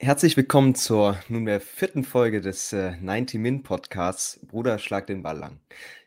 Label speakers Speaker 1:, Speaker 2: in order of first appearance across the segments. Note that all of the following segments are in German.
Speaker 1: Herzlich willkommen zur nunmehr vierten Folge des äh, 90 Min Podcasts Bruder schlag den Ball lang.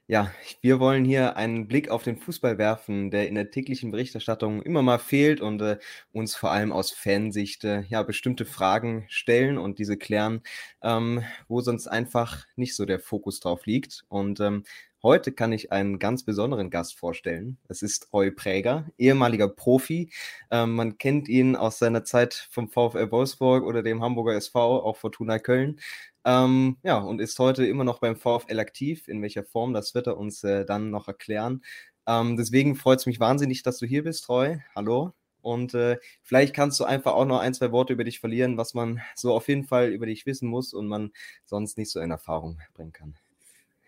Speaker 1: Ja, wir wollen hier einen Blick auf den Fußball werfen, der in der täglichen Berichterstattung immer mal fehlt und äh, uns vor allem aus Fansicht äh, ja bestimmte Fragen stellen und diese klären, ähm, wo sonst einfach nicht so der Fokus drauf liegt. Und ähm, Heute kann ich einen ganz besonderen Gast vorstellen. Es ist Roy Präger, ehemaliger Profi. Ähm, man kennt ihn aus seiner Zeit vom VfL Wolfsburg oder dem Hamburger SV, auch Fortuna Köln. Ähm, ja, und ist heute immer noch beim VfL aktiv. In welcher Form, das wird er uns äh, dann noch erklären. Ähm, deswegen freut es mich wahnsinnig, dass du hier bist, Roy. Hallo. Und äh, vielleicht kannst du einfach auch noch ein, zwei Worte über dich verlieren, was man so auf jeden Fall über dich wissen muss und man sonst nicht so in Erfahrung bringen kann.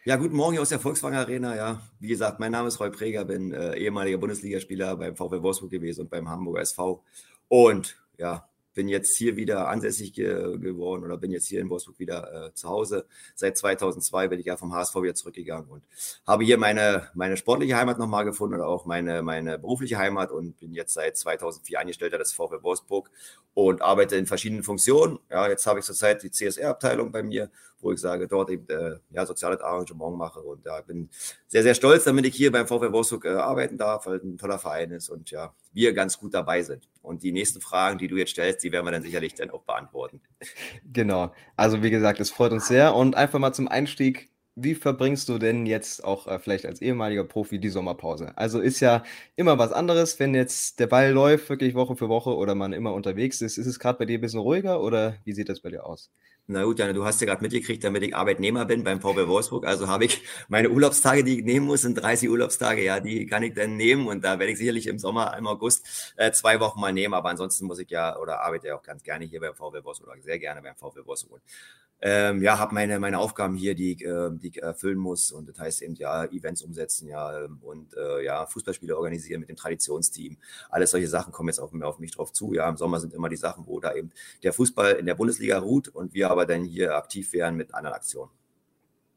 Speaker 2: Ja, guten Morgen aus der Volkswagen Arena. Ja, wie gesagt, mein Name ist Roy Preger, bin äh, ehemaliger Bundesligaspieler beim VfL Wolfsburg gewesen und beim Hamburger SV. Und ja, bin jetzt hier wieder ansässig ge geworden oder bin jetzt hier in Wolfsburg wieder äh, zu Hause. Seit 2002 bin ich ja vom HSV wieder zurückgegangen und habe hier meine, meine sportliche Heimat nochmal gefunden oder auch meine, meine berufliche Heimat und bin jetzt seit 2004 Angestellter des VfL Wolfsburg und arbeite in verschiedenen Funktionen. Ja, jetzt habe ich zurzeit die CSR-Abteilung bei mir, wo ich sage, dort eben äh, ja, soziales Arrangement mache und ja, bin sehr, sehr stolz, damit ich hier beim VfL Wolfsburg äh, arbeiten darf, weil ein toller Verein ist und ja, wir ganz gut dabei sind. Und die nächsten Fragen, die du jetzt stellst, die werden wir dann sicherlich dann auch beantworten.
Speaker 1: Genau. Also wie gesagt, es freut uns sehr. Und einfach mal zum Einstieg, wie verbringst du denn jetzt auch äh, vielleicht als ehemaliger Profi die Sommerpause? Also ist ja immer was anderes, wenn jetzt der Ball läuft, wirklich Woche für Woche oder man immer unterwegs ist. Ist es gerade bei dir ein bisschen ruhiger oder wie sieht das bei dir aus?
Speaker 2: Na gut, Janne, du hast ja gerade mitgekriegt, damit ich Arbeitnehmer bin beim VW Wolfsburg. Also habe ich meine Urlaubstage, die ich nehmen muss, sind 30 Urlaubstage. Ja, die kann ich dann nehmen und da werde ich sicherlich im Sommer, im August, äh, zwei Wochen mal nehmen. Aber ansonsten muss ich ja oder arbeite ja auch ganz gerne hier beim VW Wolfsburg oder sehr gerne beim VW Wolfsburg ähm, ja, habe meine, meine Aufgaben hier, die, ich, äh, die ich erfüllen muss. Und das heißt eben ja, Events umsetzen, ja, ähm, und äh, ja, Fußballspiele organisieren mit dem Traditionsteam. Alles solche Sachen kommen jetzt auf, auf mich drauf zu. Ja, im Sommer sind immer die Sachen, wo da eben der Fußball in der Bundesliga ruht und wir aber dann hier aktiv werden mit anderen Aktionen.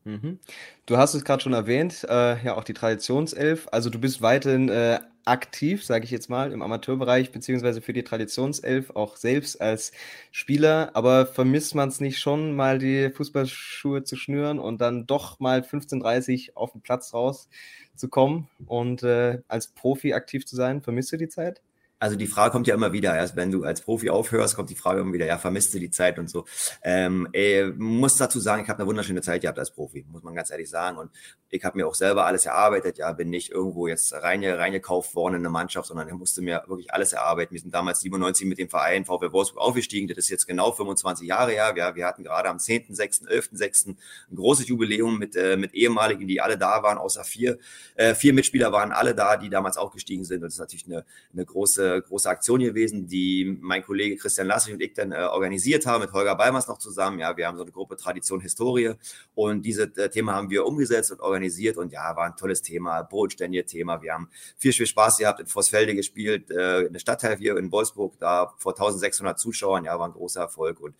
Speaker 1: Mhm. Du hast es gerade schon erwähnt, äh, ja auch die Traditionself. Also du bist weiterhin äh, aktiv, sage ich jetzt mal, im Amateurbereich, beziehungsweise für die Traditionself, auch selbst als Spieler. Aber vermisst man es nicht schon, mal die Fußballschuhe zu schnüren und dann doch mal 15.30 auf den Platz rauszukommen und äh, als Profi aktiv zu sein? Vermisst du die Zeit?
Speaker 2: Also die Frage kommt ja immer wieder, erst wenn du als Profi aufhörst, kommt die Frage immer wieder, ja, vermisst du die Zeit und so. Ähm, ey, muss dazu sagen, ich habe eine wunderschöne Zeit gehabt als Profi, muss man ganz ehrlich sagen. Und ich habe mir auch selber alles erarbeitet, ja, bin nicht irgendwo jetzt reine, reingekauft worden in eine Mannschaft, sondern ich musste mir wirklich alles erarbeiten. Wir sind damals 97 mit dem Verein VfL Wolfsburg aufgestiegen, das ist jetzt genau 25 Jahre her. Ja, wir hatten gerade am 10.6., 11.6. ein großes Jubiläum mit, äh, mit ehemaligen, die alle da waren, außer vier. Äh, vier Mitspieler waren alle da, die damals aufgestiegen sind. Und das ist natürlich eine, eine große große, Aktion gewesen, die mein Kollege Christian Lassig und ich dann äh, organisiert haben, mit Holger Balmers noch zusammen. Ja, wir haben so eine Gruppe Tradition Historie und dieses äh, Thema haben wir umgesetzt und organisiert und ja, war ein tolles Thema, bodenständiges Thema. Wir haben viel, viel Spaß gehabt, in Vossfelde gespielt, äh, in der Stadtteil hier in Wolfsburg, da vor 1600 Zuschauern, ja, war ein großer Erfolg und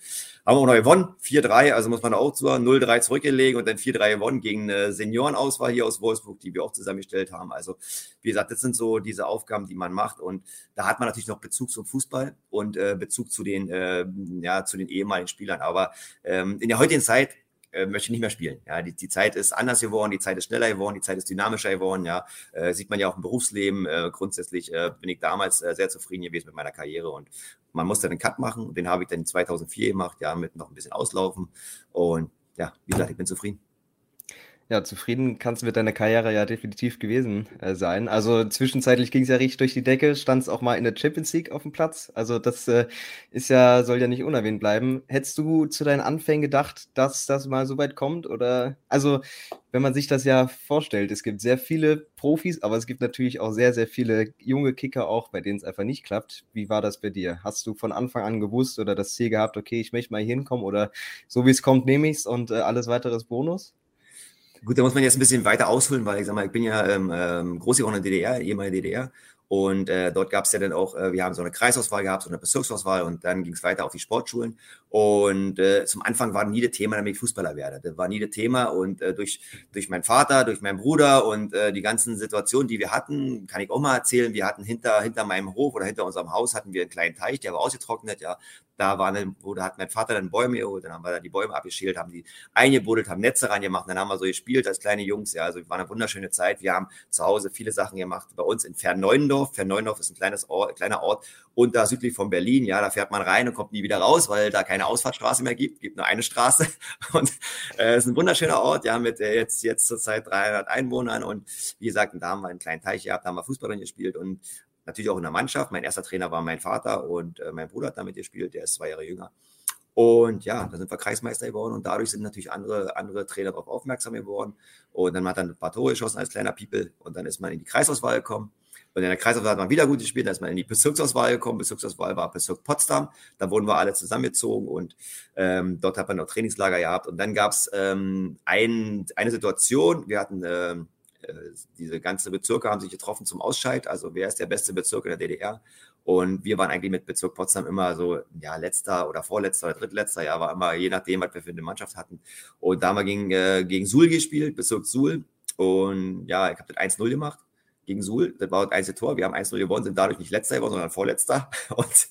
Speaker 2: haben auch noch gewonnen, 4-3, also muss man auch zu 0-3 zurückgelegen und dann 4-3 gewonnen gegen eine Seniorenauswahl hier aus Wolfsburg, die wir auch zusammengestellt haben. Also, wie gesagt, das sind so diese Aufgaben, die man macht und da hat man natürlich noch Bezug zum Fußball und äh, Bezug zu den, äh, ja, zu den ehemaligen Spielern. Aber ähm, in der heutigen Zeit äh, möchte nicht mehr spielen. Ja, die, die Zeit ist anders geworden, die Zeit ist schneller geworden, die Zeit ist dynamischer geworden. Ja, äh, sieht man ja auch im Berufsleben. Äh, grundsätzlich äh, bin ich damals äh, sehr zufrieden gewesen mit meiner Karriere und man musste einen Cut machen. Den habe ich dann 2004 gemacht, ja, mit noch ein bisschen auslaufen. Und ja, wie gesagt, ich bin zufrieden.
Speaker 1: Ja, zufrieden kannst du mit deiner Karriere ja definitiv gewesen äh, sein. Also zwischenzeitlich ging es ja richtig durch die Decke, stand es auch mal in der Champions League auf dem Platz. Also das äh, ist ja, soll ja nicht unerwähnt bleiben. Hättest du zu deinen Anfängen gedacht, dass das mal so weit kommt? Oder also, wenn man sich das ja vorstellt, es gibt sehr viele Profis, aber es gibt natürlich auch sehr, sehr viele junge Kicker auch, bei denen es einfach nicht klappt. Wie war das bei dir? Hast du von Anfang an gewusst oder das Ziel gehabt, okay, ich möchte mal hinkommen oder so wie es kommt, nehme ich es und äh, alles weitere ist Bonus?
Speaker 2: Gut, da muss man jetzt ein bisschen weiter ausholen, weil ich sag mal, ich bin ja ähm, ähm groß geworden in der DDR, ehemalige DDR. Und äh, dort gab es ja dann auch, äh, wir haben so eine Kreisauswahl gehabt, so eine Bezirksauswahl und dann ging es weiter auf die Sportschulen. Und äh, zum Anfang war nie das Thema, damit ich Fußballer werde. Das war nie das Thema. Und äh, durch, durch meinen Vater, durch meinen Bruder und äh, die ganzen Situationen, die wir hatten, kann ich auch mal erzählen. Wir hatten hinter, hinter meinem Hof oder hinter unserem Haus hatten wir einen kleinen Teich, der war ausgetrocknet. Ja, da war eine, wo da hat mein Vater dann Bäume geholt, dann haben wir da die Bäume abgeschält, haben die eingebuddelt, haben Netze reingemacht, dann haben wir so gespielt als kleine Jungs. Ja, also war eine wunderschöne Zeit. Wir haben zu Hause viele Sachen gemacht. Bei uns in Fernneunendorf. Fernneunendorf ist ein kleines Ort, kleiner Ort und da südlich von Berlin. Ja, da fährt man rein und kommt nie wieder raus, weil da keine Ausfahrtsstraße mehr gibt. Gibt nur eine Straße und äh, es ist ein wunderschöner Ort. Ja, mit äh, jetzt jetzt zurzeit 300 Einwohnern und wie gesagt, da haben wir einen kleinen Teich gehabt, da haben wir Fußball drin gespielt und natürlich auch in der Mannschaft. Mein erster Trainer war mein Vater und äh, mein Bruder hat damit gespielt, der ist zwei Jahre jünger. Und ja, da sind wir Kreismeister geworden und dadurch sind natürlich andere, andere Trainer darauf aufmerksam geworden. Und dann hat man ein paar Tore geschossen als kleiner People und dann ist man in die Kreisauswahl gekommen. Und in der Kreisauswahl hat man wieder gut gespielt, dann ist man in die Bezirksauswahl gekommen. Bezirksauswahl war Bezirk Potsdam. Da wurden wir alle zusammengezogen und ähm, dort hat man noch Trainingslager gehabt. Und dann gab es ähm, ein, eine Situation, wir hatten ähm, äh, diese ganze Bezirke haben sich getroffen zum Ausscheid. Also wer ist der beste Bezirk in der DDR? Und wir waren eigentlich mit Bezirk Potsdam immer so, ja, letzter oder vorletzter oder drittletzter, ja, war immer je nachdem, was wir für eine Mannschaft hatten. Und da haben wir gegen, äh, gegen Suhl gespielt, Bezirk Suhl. Und ja, ich habe das 1-0 gemacht gegen Suhl. Das war das einzige Tor. Wir haben 1-0 gewonnen, sind dadurch nicht letzter geworden, sondern vorletzter. Und,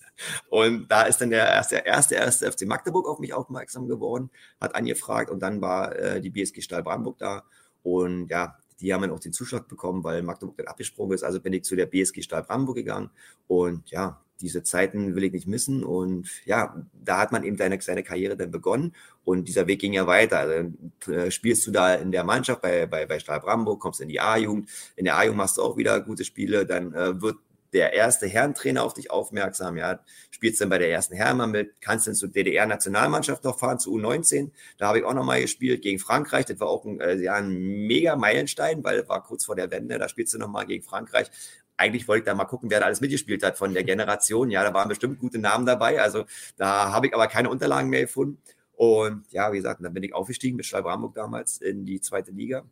Speaker 2: und da ist dann der erste, erste, erste FC Magdeburg auf mich aufmerksam geworden, hat angefragt und dann war äh, die BSG Stahl Brandenburg da. Und ja, die haben dann auch den Zuschlag bekommen, weil Magdeburg dann abgesprungen ist. Also bin ich zu der BSG Stahl Brandenburg gegangen. Und ja, diese Zeiten will ich nicht missen. Und ja, da hat man eben seine, seine Karriere dann begonnen. Und dieser Weg ging ja weiter. Also, äh, spielst du da in der Mannschaft bei, bei, bei Stahl Brandenburg, kommst in die A-Jugend. In der A-Jugend machst du auch wieder gute Spiele. Dann äh, wird der erste Herrentrainer auf dich aufmerksam, ja, spielst dann bei der ersten Herren mal mit, kannst dann zur DDR-Nationalmannschaft noch fahren, zu U19, da habe ich auch noch mal gespielt gegen Frankreich, das war auch ein, äh, ja, ein mega Meilenstein, weil war kurz vor der Wende, da spielst du noch mal gegen Frankreich, eigentlich wollte ich da mal gucken, wer da alles mitgespielt hat von der Generation. Ja, da waren bestimmt gute Namen dabei. Also da habe ich aber keine Unterlagen mehr gefunden. Und ja, wie gesagt, dann bin ich aufgestiegen mit Stahl Hamburg damals in die zweite Liga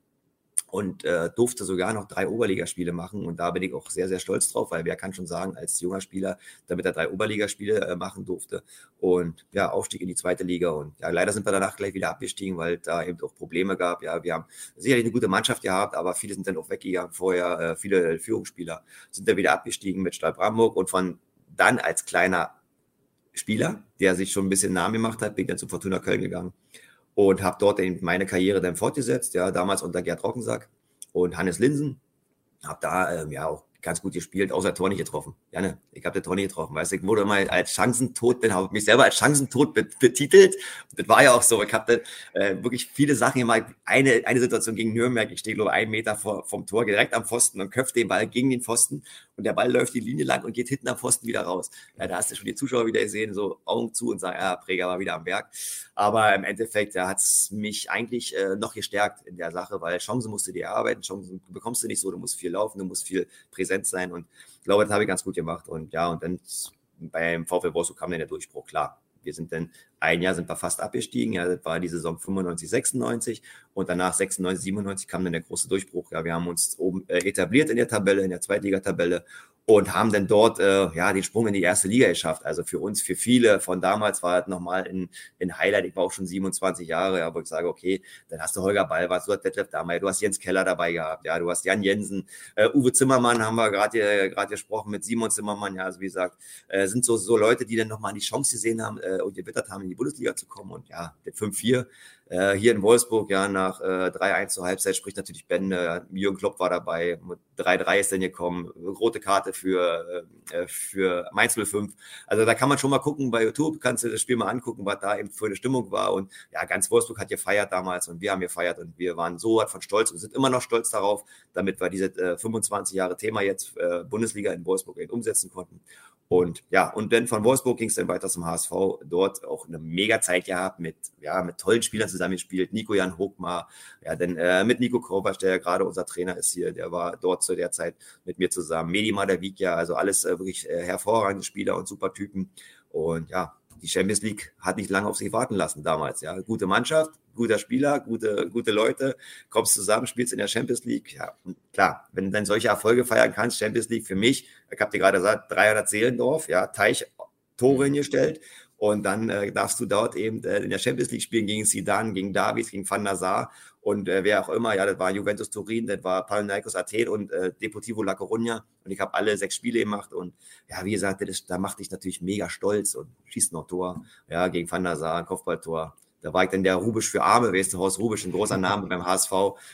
Speaker 2: und äh, durfte sogar noch drei Oberligaspiele machen. Und da bin ich auch sehr, sehr stolz drauf, weil wer kann schon sagen, als junger Spieler, damit er drei Oberligaspiele äh, machen durfte. Und ja, Aufstieg in die zweite Liga. Und ja, leider sind wir danach gleich wieder abgestiegen, weil da eben auch Probleme gab. Ja, wir haben sicherlich eine gute Mannschaft gehabt, aber viele sind dann auch weggegangen vorher. Äh, viele Führungsspieler sind dann wieder abgestiegen mit Stahl Brandenburg und von dann als kleiner Spieler, der sich schon ein bisschen Namen gemacht hat, bin ich dann zu Fortuna Köln gegangen und habe dort meine Karriere dann fortgesetzt, ja, damals unter Gerd Rockensack und Hannes Linsen. Habe da ähm, ja auch ganz gut gespielt, außer Tor nicht getroffen. Ja, ne, ich habe den Tor nicht getroffen. Weißt du, ich wurde immer als Chancentod, bin, habe mich selber als Chancentod betitelt. Das war ja auch so. Ich habe äh, wirklich viele Sachen gemacht. Eine, eine Situation gegen Nürnberg, ich stehe, glaube ich, einen Meter vor, vom Tor, direkt am Pfosten und köpfe den Ball gegen den Pfosten und der Ball läuft die Linie lang und geht hinten am Pfosten wieder raus. Ja, da hast du schon die Zuschauer wieder gesehen, so Augen zu und sagen, ja, Präger war wieder am Werk. Aber im Endeffekt ja, hat es mich eigentlich äh, noch gestärkt in der Sache, weil Chancen musst du dir erarbeiten, Chancen bekommst du nicht so, du musst viel laufen, du musst viel präsent sein und glaube, das habe ich ganz gut gemacht und ja, und dann beim VfL Wolfsburg kam dann der Durchbruch, klar. Wir sind dann ein Jahr sind wir fast abgestiegen. Ja, das war die Saison 95, 96 und danach 96, 97 kam dann der große Durchbruch. Ja, wir haben uns oben äh, etabliert in der Tabelle, in der Zweitligatabelle und haben dann dort äh, ja den Sprung in die erste Liga geschafft. Also für uns, für viele von damals war das nochmal ein, ein Highlight. Ich war auch schon 27 Jahre, ja, wo ich sage, okay, dann hast du Holger Ballwart, du hast Detlef Damay, du hast Jens Keller dabei gehabt, ja, du hast Jan Jensen, äh, Uwe Zimmermann haben wir gerade gerade gesprochen mit Simon Zimmermann, ja, also wie gesagt, äh, sind so so Leute, die dann nochmal die Chance gesehen haben äh, und gewittert haben, die Bundesliga zu kommen. Und ja, der 5-4 Äh, hier in Wolfsburg, ja, nach äh, 3-1 zur Halbzeit spricht natürlich Bände. Jürgen Klopp war dabei. 3-3 ist dann gekommen. Rote Karte für, äh, für Mainz 05. Also da kann man schon mal gucken bei YouTube, kannst du das Spiel mal angucken, was da eben für eine Stimmung war. Und ja, ganz Wolfsburg hat gefeiert damals und wir haben gefeiert und wir waren so von Stolz und sind immer noch stolz darauf, damit wir diese äh, 25 Jahre Thema jetzt äh, Bundesliga in Wolfsburg eben umsetzen konnten. Und ja, und dann von Wolfsburg ging es dann weiter zum HSV. Dort auch eine mega Zeit gehabt mit, ja, mit tollen Spielern zusammengespielt. Nico Jan Hochmar, ja, dann äh, mit Nico Kovac, der ja gerade unser Trainer ist hier, der war dort zu der Zeit mit mir zusammen. Medi Madavik, also alles äh, wirklich äh, hervorragende Spieler und super Typen. Und ja, die Champions League hat nicht lange auf sich warten lassen damals. Ja, gute Mannschaft, guter Spieler, gute, gute Leute, kommst zusammen, spielst in der Champions League. Ja, klar, wenn du dann solche Erfolge feiern kannst, Champions League für mich, ich habe dir gerade gesagt, 300 Seelendorf, ja, Teich, Tore hingestellt. Und dann äh, darfst du dort eben äh, in der Champions League spielen gegen Sidan, gegen Davids, gegen Van Nazar und äh, wer auch immer. Ja, das war Juventus Turin, das war Panathinaikos Athen und äh, Deportivo La Coruña. Und ich habe alle sechs Spiele gemacht. Und ja, wie gesagt, das, da macht dich natürlich mega stolz und schießt noch Tor. Ja, gegen Van Nazar, Kopfballtor. Da war ich dann der Rubisch für Arme, weißt du, Horst Rubisch, ein großer Name beim HSV.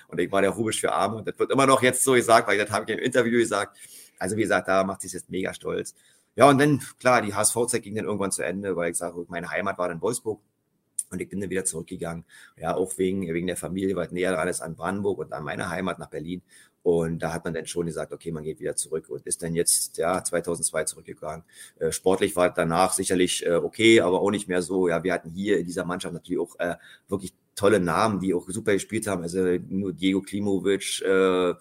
Speaker 2: Und ich war der Rubisch für Arme. Und das wird immer noch jetzt so gesagt, weil das habe ich im Interview gesagt. Also wie gesagt, da macht sich jetzt mega stolz. Ja, und dann, klar, die HSV-Zeit ging dann irgendwann zu Ende, weil ich sage, meine Heimat war dann Wolfsburg. Und ich bin dann wieder zurückgegangen. Ja, auch wegen, wegen der Familie, weil näher dran ist an Brandenburg und an meine Heimat nach Berlin. Und da hat man dann schon gesagt, okay, man geht wieder zurück und ist dann jetzt, ja, 2002 zurückgegangen. Äh, sportlich war danach sicherlich äh, okay, aber auch nicht mehr so. Ja, wir hatten hier in dieser Mannschaft natürlich auch äh, wirklich tolle Namen, die auch super gespielt haben. Also nur Diego Klimovic, äh,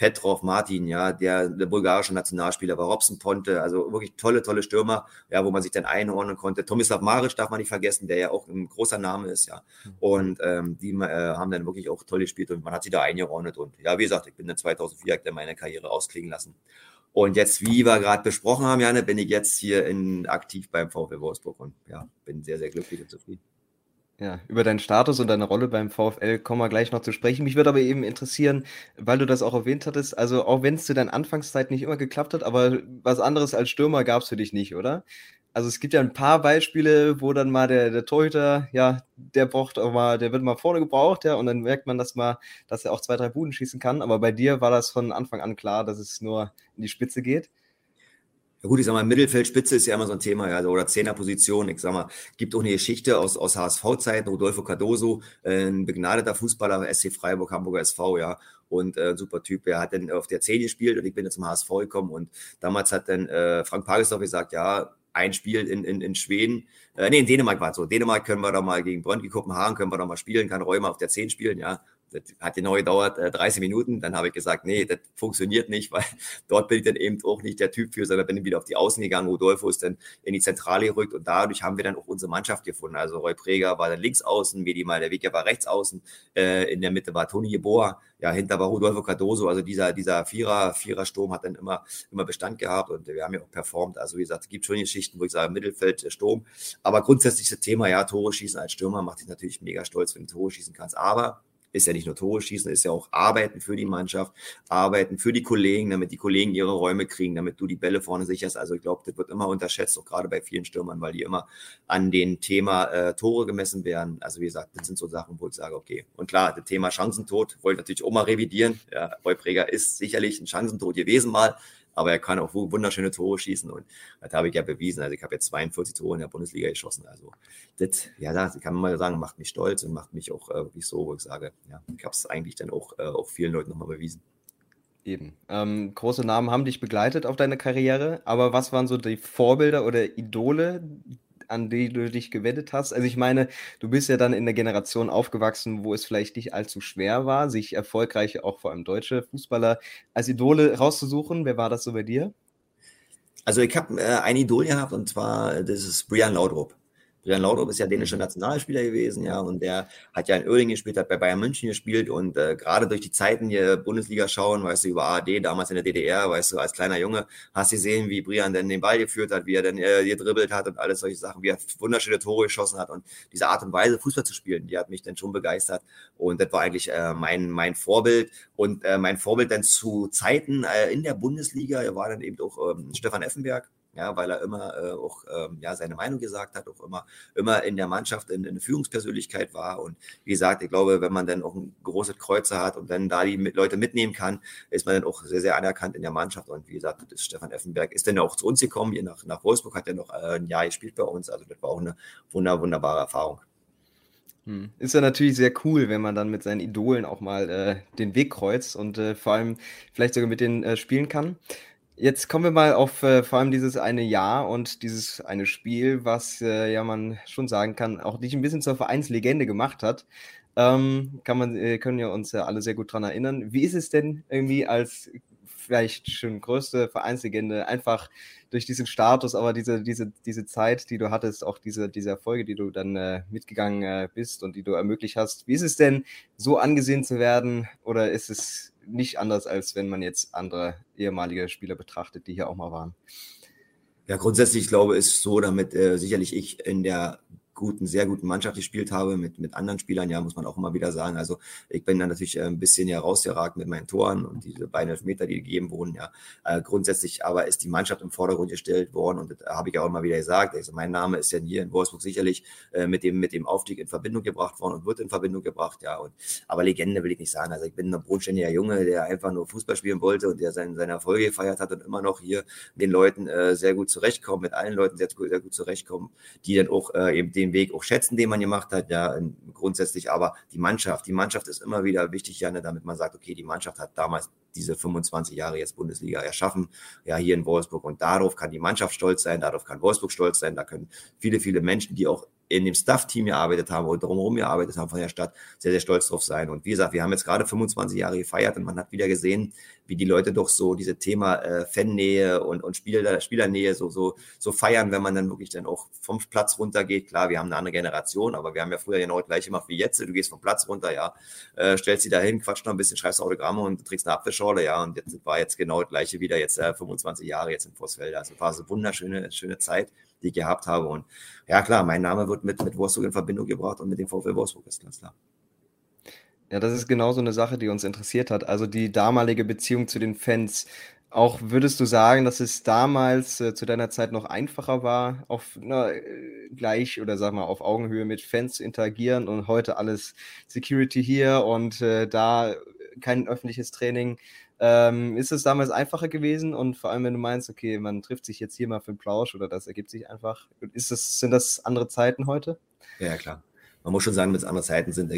Speaker 2: Petrov, Martin, ja, der, der bulgarische Nationalspieler war, Robson Ponte, also wirklich tolle, tolle Stürmer, ja, wo man sich dann einordnen konnte. Tomislav Maric darf man nicht vergessen, der ja auch ein großer Name ist, ja. Und ähm, die äh, haben dann wirklich auch toll gespielt und man hat sie da eingeordnet. Und ja, wie gesagt, ich bin dann 2004, ich meine Karriere ausklingen lassen. Und jetzt, wie wir gerade besprochen haben, Janne, bin ich jetzt hier in, aktiv beim VfL Wolfsburg und ja, bin sehr, sehr glücklich und zufrieden.
Speaker 1: Ja, über deinen Status und deine Rolle beim VfL kommen wir gleich noch zu sprechen. Mich würde aber eben interessieren, weil du das auch erwähnt hattest, also auch wenn es zu deiner Anfangszeit nicht immer geklappt hat, aber was anderes als Stürmer gab es für dich nicht, oder? Also es gibt ja ein paar Beispiele, wo dann mal der, der Torhüter, ja, der braucht auch mal, der wird mal vorne gebraucht, ja, und dann merkt man, dass mal, dass er auch zwei, drei Buden schießen kann. Aber bei dir war das von Anfang an klar, dass es nur in die Spitze geht.
Speaker 2: Ja gut, ich sag mal, Mittelfeldspitze ist ja immer so ein Thema, ja, also, oder Zehnerposition. Ich sag mal, gibt auch eine Geschichte aus, aus HSV-Zeiten, Rodolfo Cardoso, äh, ein begnadeter Fußballer, SC Freiburg, Hamburger SV, ja, und äh, super Typ. Er hat dann auf der 10 gespielt und ich bin jetzt zum HSV gekommen und damals hat dann äh, Frank Pagesdorf gesagt, ja, ein Spiel in, in, in Schweden, äh, nee, in Dänemark war es so. Dänemark können wir doch mal gegen Brøndby Kopenhagen, können wir doch mal spielen, kann Räume auf der 10 spielen, ja das hat genau gedauert, äh, 30 Minuten. Dann habe ich gesagt, nee, das funktioniert nicht, weil dort bin ich dann eben auch nicht der Typ für, sondern bin wieder auf die Außen gegangen. Rodolfo ist dann in die Zentrale gerückt und dadurch haben wir dann auch unsere Mannschaft gefunden. Also Roy Preger war dann links außen, Medi Mal der Weg war rechts außen, äh, in der Mitte war Toni Jeboa, ja, hinter war Rodolfo Cardoso. Also dieser, dieser Vierer, Vierer-Sturm hat dann immer, immer Bestand gehabt und wir haben ja auch performt. Also wie gesagt, es gibt schon Geschichten, wo ich sage, Mittelfeld, Sturm. Aber grundsätzlich das Thema, ja, Tore schießen als Stürmer macht dich natürlich mega stolz, wenn du Tore schießen kannst. Aber ist ja nicht nur Tore schießen, ist ja auch Arbeiten für die Mannschaft, Arbeiten für die Kollegen, damit die Kollegen ihre Räume kriegen, damit du die Bälle vorne sicherst. Also ich glaube, das wird immer unterschätzt, auch gerade bei vielen Stürmern, weil die immer an den Thema äh, Tore gemessen werden. Also wie gesagt, das sind so Sachen, wo ich sage, okay. Und klar, das Thema Chancentod wollte ich natürlich auch mal revidieren. Ja, Beupräger ist sicherlich ein Chancentod gewesen mal aber er kann auch wunderschöne Tore schießen und das habe ich ja bewiesen. Also ich habe jetzt 42 Tore in der Bundesliga geschossen. Also das, ja, das kann man mal sagen, macht mich stolz und macht mich auch äh, wirklich so, wo ich sage, ja, ich habe es eigentlich dann auch, äh, auch vielen Leuten nochmal bewiesen.
Speaker 1: Eben. Ähm, große Namen haben dich begleitet auf deiner Karriere, aber was waren so die Vorbilder oder Idole, an die du dich gewendet hast? Also ich meine, du bist ja dann in der Generation aufgewachsen, wo es vielleicht nicht allzu schwer war, sich erfolgreiche, auch vor allem deutsche Fußballer als Idole rauszusuchen. Wer war das so bei dir?
Speaker 2: Also ich habe äh, ein Idol gehabt und zwar, das ist Brian Laudrup. Brian Laudrup ist ja dänischer. Nationalspieler gewesen, ja, und der hat ja in Oerding gespielt, hat bei Bayern München gespielt und äh, gerade durch die Zeiten hier Bundesliga schauen, weißt du, über ARD, damals in der DDR, weißt du, als kleiner Junge, hast du gesehen, wie Brian denn den Ball geführt hat, wie er dann äh, gedribbelt hat und alles solche Sachen, wie er wunderschöne Tore geschossen hat und diese Art und Weise, Fußball zu spielen, die hat mich dann schon begeistert und das war eigentlich äh, mein, mein Vorbild und äh, mein Vorbild dann zu Zeiten äh, in der Bundesliga war dann eben auch ähm, Stefan Effenberg, ja, weil er immer äh, auch ähm, ja, seine Meinung gesagt hat, auch immer, immer in der Mannschaft in, in eine Führungspersönlichkeit war. Und wie gesagt, ich glaube, wenn man dann auch ein großes Kreuzer hat und dann da die mit, Leute mitnehmen kann, ist man dann auch sehr, sehr anerkannt in der Mannschaft. Und wie gesagt, das ist Stefan Effenberg ist dann auch zu uns gekommen, hier nach, nach Wolfsburg, hat er noch äh, ein Jahr gespielt bei uns. Also das war auch eine wunder, wunderbare Erfahrung.
Speaker 1: Hm. Ist ja natürlich sehr cool, wenn man dann mit seinen Idolen auch mal äh, den Weg kreuzt und äh, vor allem vielleicht sogar mit denen äh, spielen kann. Jetzt kommen wir mal auf äh, vor allem dieses eine Jahr und dieses eine Spiel, was äh, ja man schon sagen kann, auch dich ein bisschen zur Vereinslegende gemacht hat. Ähm, kann man, äh, können ja uns ja alle sehr gut daran erinnern. Wie ist es denn irgendwie als vielleicht schon größte Vereinslegende einfach durch diesen Status, aber diese, diese, diese Zeit, die du hattest, auch diese, diese Erfolge, die du dann äh, mitgegangen äh, bist und die du ermöglicht hast. Wie ist es denn, so angesehen zu werden? Oder ist es nicht anders, als wenn man jetzt andere ehemalige Spieler betrachtet, die hier auch mal waren.
Speaker 2: Ja, grundsätzlich glaube ich, ist so, damit äh, sicherlich ich in der guten, sehr guten Mannschaft gespielt habe, mit, mit anderen Spielern, ja, muss man auch immer wieder sagen. Also ich bin dann natürlich äh, ein bisschen ja rausgeragt mit meinen Toren und diese beiden Meter, die gegeben wurden, ja. Äh, grundsätzlich aber ist die Mannschaft im Vordergrund gestellt worden und das habe ich auch immer wieder gesagt. Also mein Name ist ja hier in Wolfsburg sicherlich äh, mit dem, mit dem Aufstieg in Verbindung gebracht worden und wird in Verbindung gebracht, ja. Und, aber Legende will ich nicht sagen. Also ich bin ein bodenständiger Junge, der einfach nur Fußball spielen wollte und der seine, seine Erfolge gefeiert hat und immer noch hier mit den Leuten äh, sehr gut zurechtkommt, mit allen Leuten sehr, sehr gut zurechtkommen, die dann auch äh, eben den Weg auch schätzen, den man gemacht hat, ja, grundsätzlich, aber die Mannschaft, die Mannschaft ist immer wieder wichtig, ja, ne, damit man sagt, okay, die Mannschaft hat damals diese 25 Jahre jetzt Bundesliga erschaffen, ja, hier in Wolfsburg und darauf kann die Mannschaft stolz sein, darauf kann Wolfsburg stolz sein, da können viele, viele Menschen, die auch in dem Staff-Team gearbeitet haben und drumherum gearbeitet haben von der Stadt, sehr, sehr stolz drauf sein. Und wie gesagt, wir haben jetzt gerade 25 Jahre gefeiert und man hat wieder gesehen, wie die Leute doch so diese Thema äh, Fannähe und, und Spieler, Spielernähe so, so, so feiern, wenn man dann wirklich dann auch vom Platz runtergeht. Klar, wir haben eine andere Generation, aber wir haben ja früher genau gleich gemacht wie jetzt. Du gehst vom Platz runter, ja, äh, stellst sie dahin, quatscht noch ein bisschen, schreibst Autogramme und trägst eine Apfelschorle, ja. Und jetzt war jetzt genau das gleiche wieder, jetzt äh, 25 Jahre jetzt in Vossfeld. Also war so eine wunderschöne, schöne Zeit die ich gehabt habe. Und ja, klar, mein Name wird mit, mit Wolfsburg in Verbindung gebracht und mit dem VfL Wolfsburg ist ganz klar.
Speaker 1: Ja, das ist genau so eine Sache, die uns interessiert hat. Also die damalige Beziehung zu den Fans. Auch würdest du sagen, dass es damals äh, zu deiner Zeit noch einfacher war, auf na, äh, gleich oder sag mal auf Augenhöhe mit Fans zu interagieren und heute alles Security hier und äh, da kein öffentliches Training. Ähm, ist es damals einfacher gewesen? Und vor allem, wenn du meinst, okay, man trifft sich jetzt hier mal für einen Plausch oder das ergibt sich einfach. Ist das, sind das andere Zeiten heute?
Speaker 2: Ja, klar man muss schon sagen, wenn es andere Zeiten sind,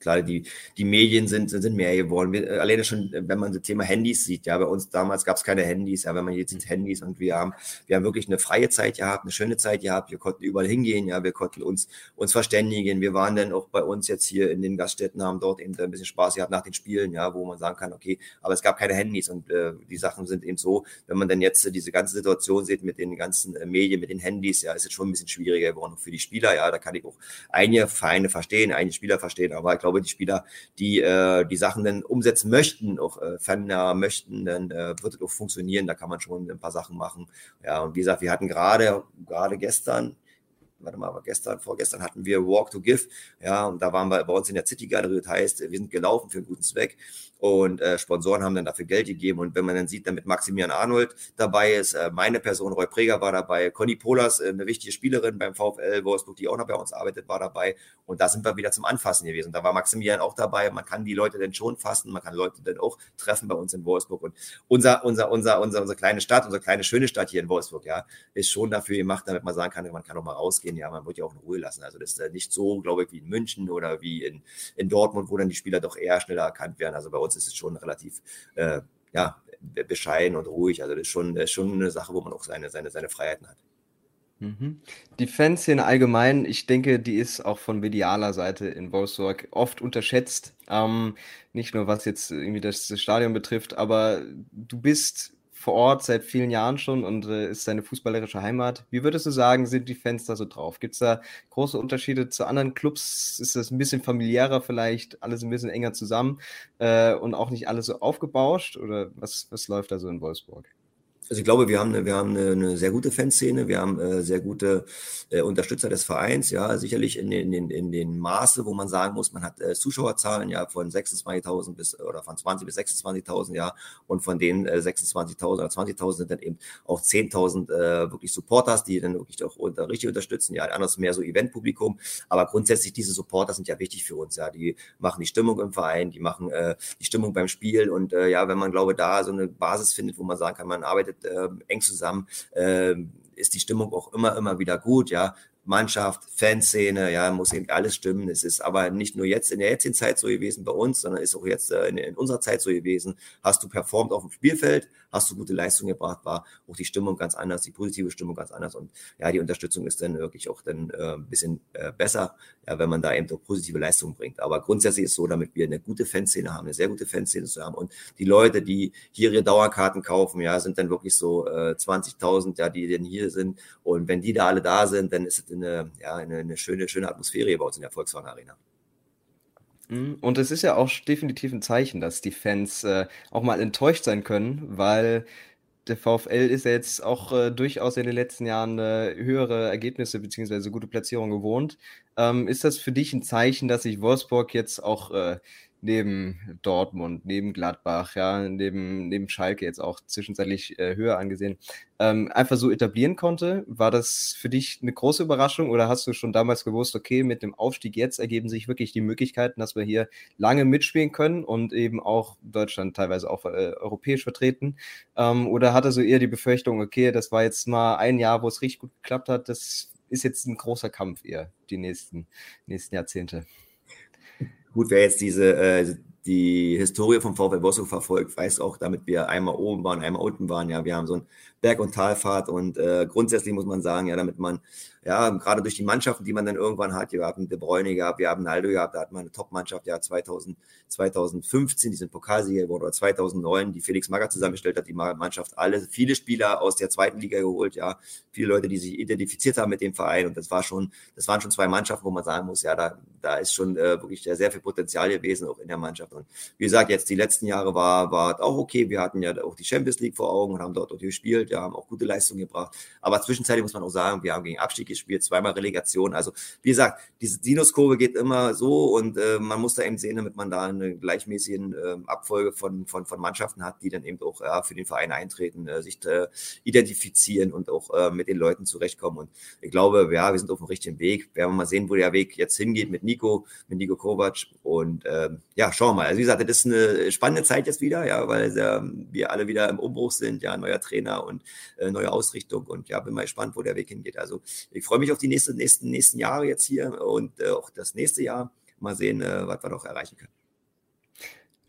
Speaker 2: klar, die, die Medien sind, sind mehr geworden. Wir, äh, alleine schon, wenn man das Thema Handys sieht, ja, bei uns damals gab es keine Handys, ja, wenn man jetzt sieht Handys und wir haben, wir haben wirklich eine freie Zeit gehabt, eine schöne Zeit gehabt, wir konnten überall hingehen, ja, wir konnten uns, uns verständigen, wir waren dann auch bei uns jetzt hier in den Gaststätten, haben dort eben ein bisschen Spaß gehabt nach den Spielen, ja, wo man sagen kann, okay, aber es gab keine Handys und äh, die Sachen sind eben so, wenn man dann jetzt äh, diese ganze Situation sieht mit den ganzen äh, Medien, mit den Handys, ja, ist es schon ein bisschen schwieriger geworden für die Spieler, ja, da kann ich auch einige Vereine verstehen, einige Spieler verstehen, aber ich glaube, die Spieler, die äh, die Sachen dann umsetzen möchten, auch äh, Fender möchten, dann äh, wird es auch funktionieren, da kann man schon ein paar Sachen machen. Ja, und wie gesagt, wir hatten gerade, gerade gestern, warte mal, aber gestern, vorgestern hatten wir Walk to Give, ja, und da waren wir bei uns in der City Galerie, das heißt, wir sind gelaufen für einen guten Zweck und äh, Sponsoren haben dann dafür Geld gegeben. Und wenn man dann sieht, damit Maximilian Arnold dabei ist, äh, meine Person, Roy Preger war dabei, Conny Polas, äh, eine wichtige Spielerin beim VfL Wolfsburg, die auch noch bei uns arbeitet, war dabei. Und da sind wir wieder zum Anfassen gewesen. Da war Maximilian auch dabei. Man kann die Leute dann schon fassen, man kann Leute dann auch treffen bei uns in Wolfsburg. Und unser, unser, unser, unser, unsere kleine Stadt, unsere kleine schöne Stadt hier in Wolfsburg, ja, ist schon dafür gemacht, damit man sagen kann, man kann auch mal rausgehen. Ja, man wird ja auch in Ruhe lassen. Also das ist äh, nicht so, glaube ich, wie in München oder wie in, in Dortmund, wo dann die Spieler doch eher schneller erkannt werden. Also bei uns ist es schon relativ äh, ja, bescheiden und ruhig. Also das ist schon, das ist schon eine Sache, wo man auch seine, seine, seine Freiheiten hat.
Speaker 1: Mhm. Die Fanszene allgemein, ich denke, die ist auch von medialer Seite in Wolfsburg oft unterschätzt. Ähm, nicht nur was jetzt irgendwie das Stadion betrifft, aber du bist vor Ort seit vielen Jahren schon und äh, ist seine fußballerische Heimat. Wie würdest du sagen, sind die Fans da so drauf? Gibt es da große Unterschiede zu anderen Clubs? Ist das ein bisschen familiärer vielleicht, alles ein bisschen enger zusammen äh, und auch nicht alles so aufgebauscht? Oder was, was läuft da so in Wolfsburg?
Speaker 2: Also ich glaube, wir haben eine, wir haben eine, eine sehr gute Fanszene, wir haben äh, sehr gute äh, Unterstützer des Vereins, ja, sicherlich in den, in, in den Maße, wo man sagen muss, man hat äh, Zuschauerzahlen ja von 26.000 bis oder von 20 bis 26.000, ja, und von denen äh, 26.000 oder 20.000 sind dann eben auch 10.000 äh, wirklich Supporters, die dann wirklich auch unter, richtig unterstützen, ja, anders mehr so Eventpublikum, aber grundsätzlich diese Supporter sind ja wichtig für uns, ja, die machen die Stimmung im Verein, die machen äh, die Stimmung beim Spiel. Und äh, ja, wenn man glaube da so eine Basis findet, wo man sagen kann, man arbeitet äh, eng zusammen, äh, ist die Stimmung auch immer, immer wieder gut, ja. Mannschaft, Fanszene, ja, muss eben alles stimmen. Es ist aber nicht nur jetzt in der jetzigen Zeit so gewesen bei uns, sondern ist auch jetzt äh, in, in, unserer Zeit so gewesen. Hast du performt auf dem Spielfeld, hast du gute Leistung gebracht, war auch die Stimmung ganz anders, die positive Stimmung ganz anders und ja, die Unterstützung ist dann wirklich auch dann äh, ein bisschen äh, besser, ja, wenn man da eben auch positive Leistungen bringt. Aber grundsätzlich ist es so, damit wir eine gute Fanszene haben, eine sehr gute Fanszene zu haben und die Leute, die hier ihre Dauerkarten kaufen, ja, sind dann wirklich so äh, 20.000, ja, die denn hier sind und wenn die da alle da sind, dann ist es eine, ja, eine, eine schöne, schöne Atmosphäre bei uns in der Volkswagen Arena.
Speaker 1: Mhm. Und es ist ja auch definitiv ein Zeichen, dass die Fans äh, auch mal enttäuscht sein können, weil der VfL ist ja jetzt auch äh, durchaus in den letzten Jahren äh, höhere Ergebnisse bzw. gute Platzierungen gewohnt. Ähm, ist das für dich ein Zeichen, dass sich Wolfsburg jetzt auch äh, neben Dortmund, neben Gladbach, ja, neben, neben Schalke jetzt auch zwischenzeitlich äh, höher angesehen, ähm, einfach so etablieren konnte. War das für dich eine große Überraschung oder hast du schon damals gewusst, okay, mit dem Aufstieg jetzt ergeben sich wirklich die Möglichkeiten, dass wir hier lange mitspielen können und eben auch Deutschland teilweise auch äh, europäisch vertreten? Ähm, oder hatte so eher die Befürchtung, okay, das war jetzt mal ein Jahr, wo es richtig gut geklappt hat, das ist jetzt ein großer Kampf eher, die nächsten, nächsten Jahrzehnte?
Speaker 2: Gut, wer jetzt diese äh, die Historie vom VfL Wolfsburg verfolgt, weiß auch, damit wir einmal oben waren, einmal unten waren. Ja, wir haben so ein Berg- und Talfahrt. Und äh, grundsätzlich muss man sagen, ja, damit man ja, gerade durch die Mannschaften, die man dann irgendwann hat, wir haben De Bruyne gehabt, wir haben Naldo gehabt, da hat man eine Top-Mannschaft, ja, 2000, 2015, die sind Pokalsieger geworden, oder 2009, die Felix Magath zusammengestellt hat, die Mannschaft, alle, viele Spieler aus der zweiten Liga geholt, ja, viele Leute, die sich identifiziert haben mit dem Verein. Und das war schon, das waren schon zwei Mannschaften, wo man sagen muss, ja, da, da ist schon äh, wirklich sehr viel Potenzial gewesen, auch in der Mannschaft. Und wie gesagt, jetzt die letzten Jahre war, war auch okay, wir hatten ja auch die Champions League vor Augen und haben dort auch gespielt, ja, haben auch gute Leistungen gebracht, aber zwischenzeitlich muss man auch sagen, wir haben gegen Abstieg gespielt, zweimal Relegation. Also wie gesagt, diese Sinuskurve geht immer so und äh, man muss da eben sehen, damit man da eine gleichmäßige äh, Abfolge von, von, von Mannschaften hat, die dann eben auch ja, für den Verein eintreten, äh, sich identifizieren und auch äh, mit den Leuten zurechtkommen. Und ich glaube, ja, wir sind auf dem richtigen Weg. Werden wir mal sehen, wo der Weg jetzt hingeht mit Nico, mit Nico Kovac. Und ähm, ja, schauen wir mal. Also wie gesagt, das ist eine spannende Zeit jetzt wieder, ja, weil äh, wir alle wieder im Umbruch sind, ja, neuer Trainer und äh, neue Ausrichtung. Und ja, bin mal gespannt, wo der Weg hingeht. Also ich freue mich auf die nächsten, nächsten, nächsten Jahre jetzt hier und äh, auch das nächste Jahr. Mal sehen, äh, was wir noch erreichen können.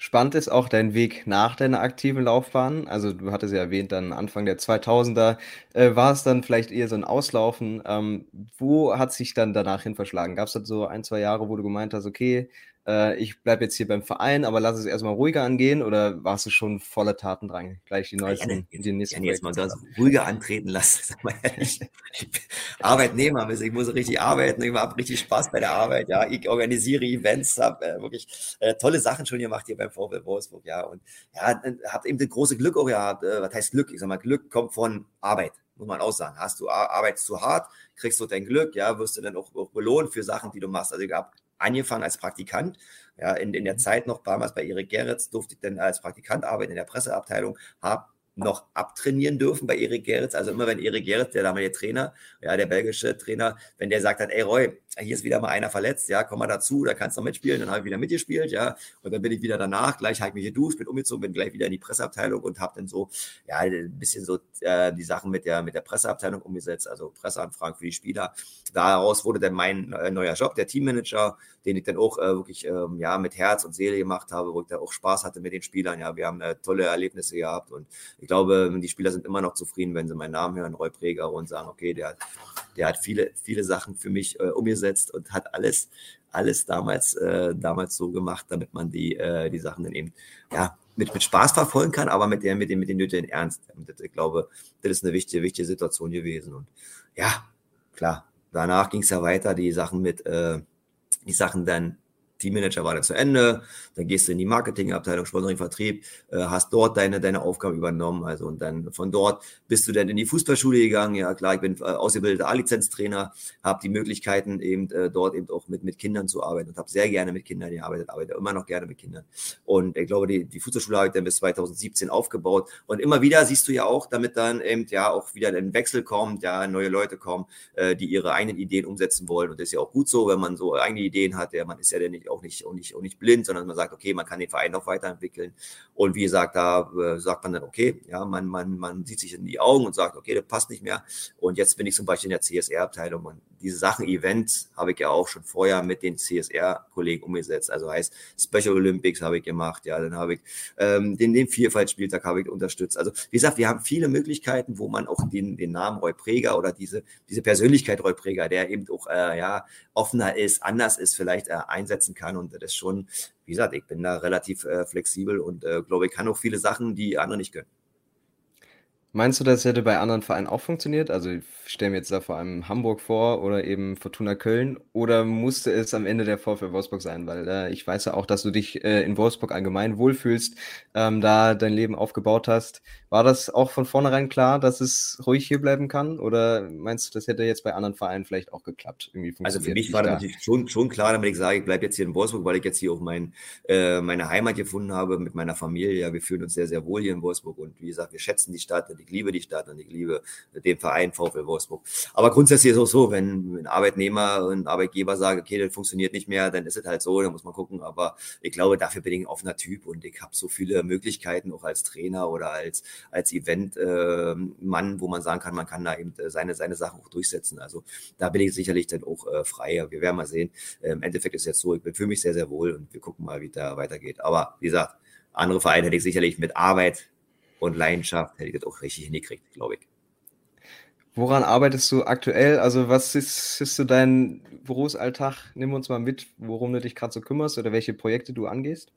Speaker 1: Spannend ist auch dein Weg nach deiner aktiven Laufbahn. Also du hattest ja erwähnt, dann Anfang der 2000er äh, war es dann vielleicht eher so ein Auslaufen. Ähm, wo hat sich dann danach hin verschlagen? Gab es dann so ein, zwei Jahre, wo du gemeint hast, okay, äh, ich bleibe jetzt hier beim Verein, aber lass es erstmal ruhiger angehen oder warst du schon voller Tatendrang, gleich die neuesten, ja,
Speaker 2: jetzt, die nächsten jetzt mal das ruhiger antreten lassen, sag mal ehrlich. Ich bin Arbeitnehmer, also ich muss richtig arbeiten, ich habe richtig Spaß bei der Arbeit, ja, ich organisiere Events, habe äh, wirklich äh, tolle Sachen schon gemacht hier beim VfL Wolfsburg, ja, und ja, habe eben das große Glück auch gehabt, äh, was heißt Glück? Ich sag mal, Glück kommt von Arbeit muss man auch sagen. Hast du arbeitest zu hart, kriegst du dein Glück, ja, wirst du dann auch, auch belohnt für Sachen, die du machst. Also ich habe angefangen als Praktikant. Ja, in, in der mhm. Zeit noch damals bei Erik Gerritz durfte ich dann als Praktikant arbeiten in der Presseabteilung, habe noch abtrainieren dürfen bei Erik Gerritz. Also immer wenn Erik Gerritz, der damalige Trainer, ja, der belgische Trainer, wenn der sagt hat, ey Roy, hier ist wieder mal einer verletzt, ja, komm mal dazu, da kannst du noch mitspielen, dann habe ich wieder mitgespielt, ja, und dann bin ich wieder danach, gleich habe ich mich geduscht, bin umgezogen, bin gleich wieder in die Presseabteilung und habe dann so, ja, ein bisschen so äh, die Sachen mit der, mit der Presseabteilung umgesetzt, also Presseanfragen für die Spieler. Daraus wurde dann mein äh, neuer Job, der Teammanager, den ich dann auch äh, wirklich, ähm, ja, mit Herz und Seele gemacht habe, wo ich da auch Spaß hatte mit den Spielern, ja, wir haben äh, tolle Erlebnisse gehabt und ich glaube, die Spieler sind immer noch zufrieden, wenn sie meinen Namen hören, Roy Präger, und sagen, okay, der, der hat viele, viele Sachen für mich äh, umgesetzt und hat alles, alles damals, äh, damals so gemacht, damit man die, äh, die Sachen dann eben, ja, mit, mit Spaß verfolgen kann, aber mit, der, mit, dem, mit dem nötigen Ernst. Ich glaube, das ist eine wichtige, wichtige Situation gewesen. Und ja, klar, danach ging es ja weiter, die Sachen mit, äh, die Sachen dann Teammanager war dann zu Ende, dann gehst du in die Marketingabteilung, Sponsoring, Vertrieb, äh, hast dort deine, deine Aufgaben übernommen, also und dann von dort bist du dann in die Fußballschule gegangen, ja klar, ich bin äh, ausgebildeter A-Lizenztrainer, habe die Möglichkeiten eben äh, dort eben auch mit, mit Kindern zu arbeiten und habe sehr gerne mit Kindern gearbeitet, arbeite immer noch gerne mit Kindern. Und ich glaube, die, die Fußballschule habe ich dann bis 2017 aufgebaut. Und immer wieder siehst du ja auch, damit dann eben ja auch wieder ein Wechsel kommt, ja, neue Leute kommen, die ihre eigenen Ideen umsetzen wollen. Und das ist ja auch gut so, wenn man so eigene Ideen hat, ja, man ist ja dann nicht auch nicht, auch nicht, auch nicht blind, sondern man sagt, okay, man kann den Verein noch weiterentwickeln. Und wie gesagt, da äh, sagt man dann, okay, ja, man, man, man sieht sich in die Augen und sagt, okay, das passt nicht mehr. Und jetzt bin ich zum Beispiel in der CSR-Abteilung und diese Sachen Events habe ich ja auch schon vorher mit den CSR-Kollegen umgesetzt. Also heißt Special Olympics habe ich gemacht, ja, dann habe ich ähm, den, den Vielfaltspieltag habe ich unterstützt. Also wie gesagt, wir haben viele Möglichkeiten, wo man auch den, den Namen Roy Präger oder diese, diese Persönlichkeit Roy Präger, der eben auch äh, ja, offener ist, anders ist, vielleicht äh, einsetzen kann. Und das ist schon, wie gesagt, ich bin da relativ äh, flexibel und äh, glaube, ich kann auch viele Sachen, die andere nicht können.
Speaker 1: Meinst du, das hätte bei anderen Vereinen auch funktioniert? Also ich stelle mir jetzt da vor allem Hamburg vor oder eben Fortuna Köln. Oder musste es am Ende der VfL Wolfsburg sein? Weil äh, ich weiß ja auch, dass du dich äh, in Wolfsburg allgemein wohlfühlst, ähm, da dein Leben aufgebaut hast. War das auch von vornherein klar, dass es ruhig hier bleiben kann? Oder meinst du, das hätte jetzt bei anderen Vereinen vielleicht auch geklappt?
Speaker 2: also für mich war das natürlich schon, schon klar, damit ich sage, ich bleibe jetzt hier in Wolfsburg, weil ich jetzt hier auch mein, äh, meine Heimat gefunden habe mit meiner Familie. Ja, wir fühlen uns sehr, sehr wohl hier in Wolfsburg und wie gesagt, wir schätzen die Stadt ich liebe die Stadt und ich liebe den Verein VfL Wolfsburg. Aber grundsätzlich ist es auch so, wenn ein Arbeitnehmer und Arbeitgeber sagen, okay, das funktioniert nicht mehr, dann ist es halt so, dann muss man gucken. Aber ich glaube, dafür bin ich ein offener Typ und ich habe so viele Möglichkeiten, auch als Trainer oder als, als Event-Mann, äh, wo man sagen kann, man kann da eben äh, seine, seine Sachen auch durchsetzen. Also da bin ich sicherlich dann auch äh, freier. Wir werden mal sehen. Äh, Im Endeffekt ist es jetzt so, ich fühle mich sehr, sehr wohl und wir gucken mal, wie da weitergeht. Aber wie gesagt, andere Vereine hätte ich sicherlich mit Arbeit und Leidenschaft hätte ich das auch richtig hingekriegt, glaube ich.
Speaker 1: Woran arbeitest du aktuell? Also, was ist, ist so dein Berufsalltag? Nimm uns mal mit, worum du dich gerade so kümmerst oder welche Projekte du angehst.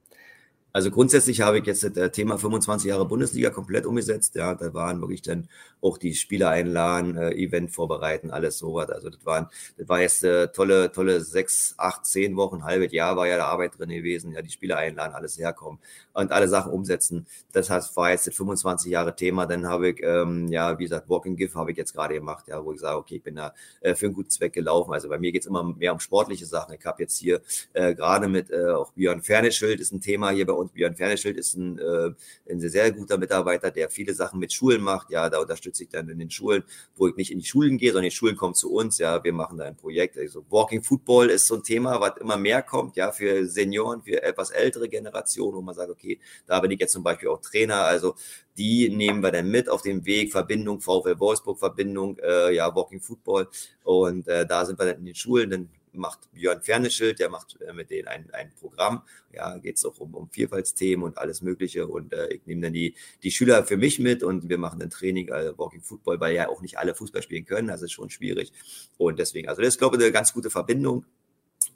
Speaker 2: Also grundsätzlich habe ich jetzt das Thema 25 Jahre Bundesliga komplett umgesetzt. Ja, da waren wirklich dann auch die Spieler einladen, äh, Event vorbereiten, alles sowas. Also das waren, das war jetzt äh, tolle, tolle sechs, acht, zehn Wochen, halbes Jahr war ja da Arbeit drin gewesen. Ja, die Spieler einladen, alles herkommen und alle Sachen umsetzen. Das heißt, war jetzt das 25 Jahre Thema. Dann habe ich, ähm, ja, wie gesagt, Walking GIF habe ich jetzt gerade gemacht, ja, wo ich sage, okay, ich bin da äh, für einen guten Zweck gelaufen. Also bei mir geht es immer mehr um sportliche Sachen. Ich habe jetzt hier äh, gerade mit äh, auch Björn Ferneschild ist ein Thema hier bei uns und Björn Ferneschild ist ein, äh, ein sehr, sehr guter Mitarbeiter, der viele Sachen mit Schulen macht. Ja, da unterstütze ich dann in den Schulen, wo ich nicht in die Schulen gehe, sondern die Schulen kommen zu uns. Ja, wir machen da ein Projekt. Also Walking Football ist so ein Thema, was immer mehr kommt, ja, für Senioren, für etwas ältere Generationen, wo man sagt, okay, da bin ich jetzt zum Beispiel auch Trainer. Also die nehmen wir dann mit auf dem Weg, Verbindung, VfL Wolfsburg, Verbindung, äh, ja, Walking Football. Und äh, da sind wir dann in den Schulen, dann macht Björn Ferneschild, der macht äh, mit denen ein, ein Programm. Ja, geht es auch um, um Vielfaltsthemen und alles Mögliche. Und äh, ich nehme dann die, die Schüler für mich mit und wir machen dann Training, äh, Walking Football, weil ja auch nicht alle Fußball spielen können. Das ist schon schwierig. Und deswegen, also das ist, glaube ich, eine ganz gute Verbindung.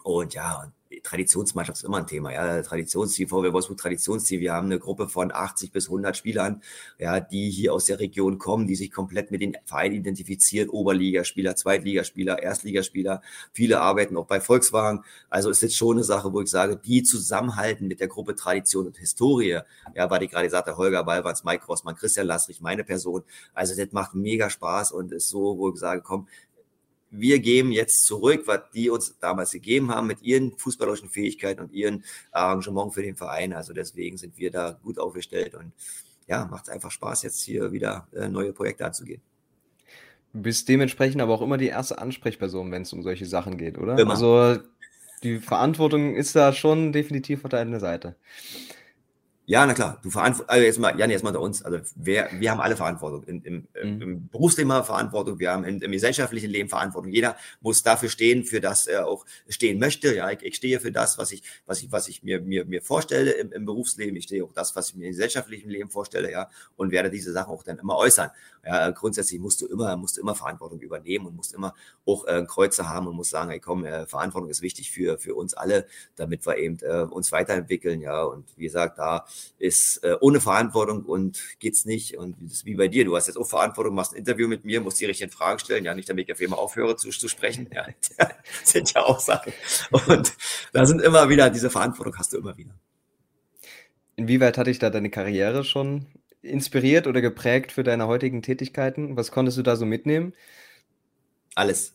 Speaker 2: Und ja, Traditionsmannschaft ist immer ein Thema. Ja, Traditionsteam, VW Wolfsburg Traditionsteam. Wir haben eine Gruppe von 80 bis 100 Spielern, ja, die hier aus der Region kommen, die sich komplett mit den Vereinen identifizieren. Oberligaspieler, Zweitligaspieler, Erstligaspieler. Viele arbeiten auch bei Volkswagen. Also ist jetzt schon eine Sache, wo ich sage, die zusammenhalten mit der Gruppe Tradition und Historie. Ja, weil ich gerade sagte, Holger Ballwanz, Mike Rossmann, Christian Lassrich, meine Person. Also das macht mega Spaß und ist so, wo ich sage, komm, wir geben jetzt zurück, was die uns damals gegeben haben mit ihren fußballerischen Fähigkeiten und ihren Arrangement für den Verein. Also deswegen sind wir da gut aufgestellt und ja, macht es einfach Spaß, jetzt hier wieder äh, neue Projekte anzugehen.
Speaker 1: Du bist dementsprechend aber auch immer die erste Ansprechperson, wenn es um solche Sachen geht, oder? Immer. Also die Verantwortung ist da schon definitiv auf deiner Seite.
Speaker 2: Ja, na klar. Du verantwortest, also jetzt mal, Jan, jetzt mal unter uns. Also wer, wir haben alle Verantwortung. In, im, mhm. Im Berufsleben haben wir Verantwortung, wir haben im, im, gesellschaftlichen Leben Verantwortung. Jeder muss dafür stehen, für das er auch stehen möchte. Ja, ich, ich stehe für das, was ich, was ich, was ich mir, mir, mir vorstelle im, im Berufsleben. Ich stehe auch das, was ich mir im gesellschaftlichen Leben vorstelle, ja, und werde diese Sachen auch dann immer äußern. Ja, grundsätzlich musst du immer, musst du immer Verantwortung übernehmen und musst immer auch äh, Kreuze haben und musst sagen, hey komm, äh, Verantwortung ist wichtig für, für uns alle, damit wir eben äh, uns weiterentwickeln, ja. Und wie gesagt, da ist äh, ohne Verantwortung und geht's nicht. Und das ist wie bei dir. Du hast jetzt auch Verantwortung, machst ein Interview mit mir, musst die richtigen Fragen stellen. Ja, nicht damit ich auf jeden Fall aufhöre zu, zu sprechen. Ja, sind ja auch Sachen. Und da sind immer wieder, diese Verantwortung hast du immer wieder.
Speaker 1: Inwieweit hatte ich da deine Karriere schon inspiriert oder geprägt für deine heutigen Tätigkeiten? Was konntest du da so mitnehmen?
Speaker 2: Alles.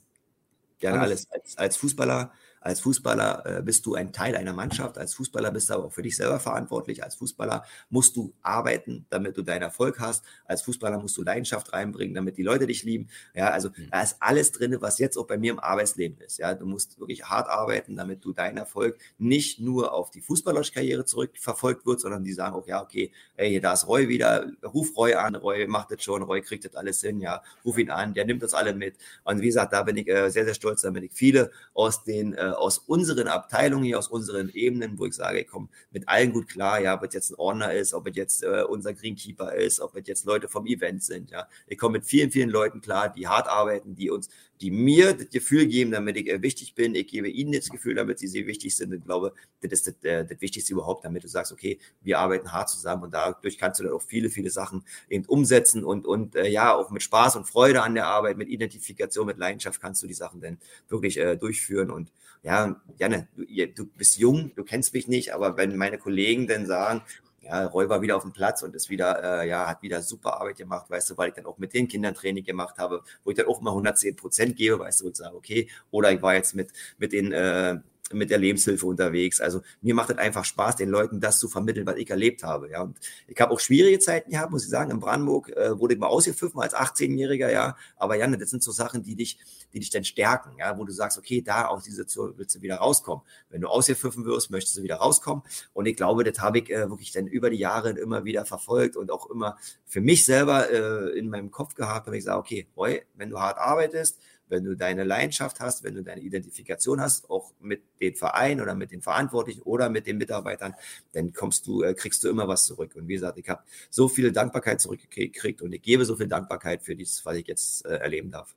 Speaker 2: Gerne alles. alles. Als, als Fußballer als Fußballer äh, bist du ein Teil einer Mannschaft, als Fußballer bist du aber auch für dich selber verantwortlich. Als Fußballer musst du arbeiten, damit du deinen Erfolg hast. Als Fußballer musst du Leidenschaft reinbringen, damit die Leute dich lieben. Ja, also mhm. da ist alles drin, was jetzt auch bei mir im Arbeitsleben ist. Ja, du musst wirklich hart arbeiten, damit du deinen Erfolg nicht nur auf die fußballerische Karriere zurückverfolgt wird, sondern die sagen auch, ja, okay, ey, da ist Roy wieder, ruf Roy an, Roy macht das schon, Roy kriegt das alles hin, ja, ruf ihn an, der nimmt das alle mit. Und wie gesagt, da bin ich äh, sehr, sehr stolz, damit ich viele aus den äh, aus unseren Abteilungen hier, aus unseren Ebenen, wo ich sage, ich komme mit allen gut klar, ja, ob es jetzt ein Ordner ist, ob es jetzt äh, unser Greenkeeper ist, ob es jetzt Leute vom Event sind, ja. Ich komme mit vielen, vielen Leuten klar, die hart arbeiten, die uns, die mir das Gefühl geben, damit ich äh, wichtig bin. Ich gebe ihnen das Gefühl, damit sie sehr wichtig sind. Ich glaube, das ist das, äh, das Wichtigste überhaupt, damit du sagst, okay, wir arbeiten hart zusammen und dadurch kannst du dann auch viele, viele Sachen eben umsetzen und, und äh, ja, auch mit Spaß und Freude an der Arbeit, mit Identifikation, mit Leidenschaft kannst du die Sachen dann wirklich äh, durchführen und ja, Janne, du, du bist jung, du kennst mich nicht, aber wenn meine Kollegen dann sagen, ja, Roy war wieder auf dem Platz und ist wieder, äh, ja, hat wieder super Arbeit gemacht, weißt du, weil ich dann auch mit den Kindern Training gemacht habe, wo ich dann auch mal 110 Prozent gebe, weißt du, und sage, okay, oder ich war jetzt mit, mit den, äh, mit der Lebenshilfe unterwegs. Also mir macht es einfach Spaß, den Leuten das zu vermitteln, was ich erlebt habe. Ja, und ich habe auch schwierige Zeiten gehabt, muss ich sagen. In Brandenburg äh, wurde ich mal ausgepfiffen als 18-Jähriger, ja. Aber Janne, das sind so Sachen, die dich, die dich dann stärken, ja, wo du sagst, okay, da aus dieser Situation willst du wieder rauskommen. Wenn du ausgepfiffen wirst, möchtest du wieder rauskommen. Und ich glaube, das habe ich äh, wirklich dann über die Jahre immer wieder verfolgt und auch immer für mich selber äh, in meinem Kopf gehabt, wenn ich sage, okay, Roy, wenn du hart arbeitest, wenn du deine Leidenschaft hast, wenn du deine Identifikation hast, auch mit den Vereinen oder mit den Verantwortlichen oder mit den Mitarbeitern, dann kommst du, äh, kriegst du immer was zurück. Und wie gesagt, ich habe so viel Dankbarkeit zurückgekriegt und ich gebe so viel Dankbarkeit für dieses, was ich jetzt äh, erleben darf.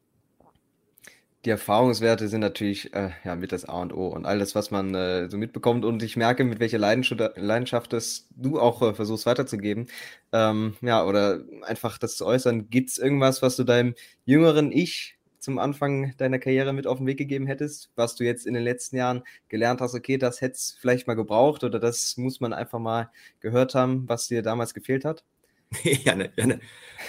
Speaker 1: Die Erfahrungswerte sind natürlich äh, ja, mit das A und O und alles, was man äh, so mitbekommt. Und ich merke, mit welcher Leidenschaft, Leidenschaft das du auch äh, versuchst weiterzugeben. Ähm, ja, oder einfach das zu äußern. Gibt es irgendwas, was du deinem jüngeren Ich zum Anfang deiner Karriere mit auf den Weg gegeben hättest, was du jetzt in den letzten Jahren gelernt hast, okay, das hätte es vielleicht mal gebraucht oder das muss man einfach mal gehört haben, was dir damals gefehlt hat?
Speaker 2: ja, ne, ja, ne.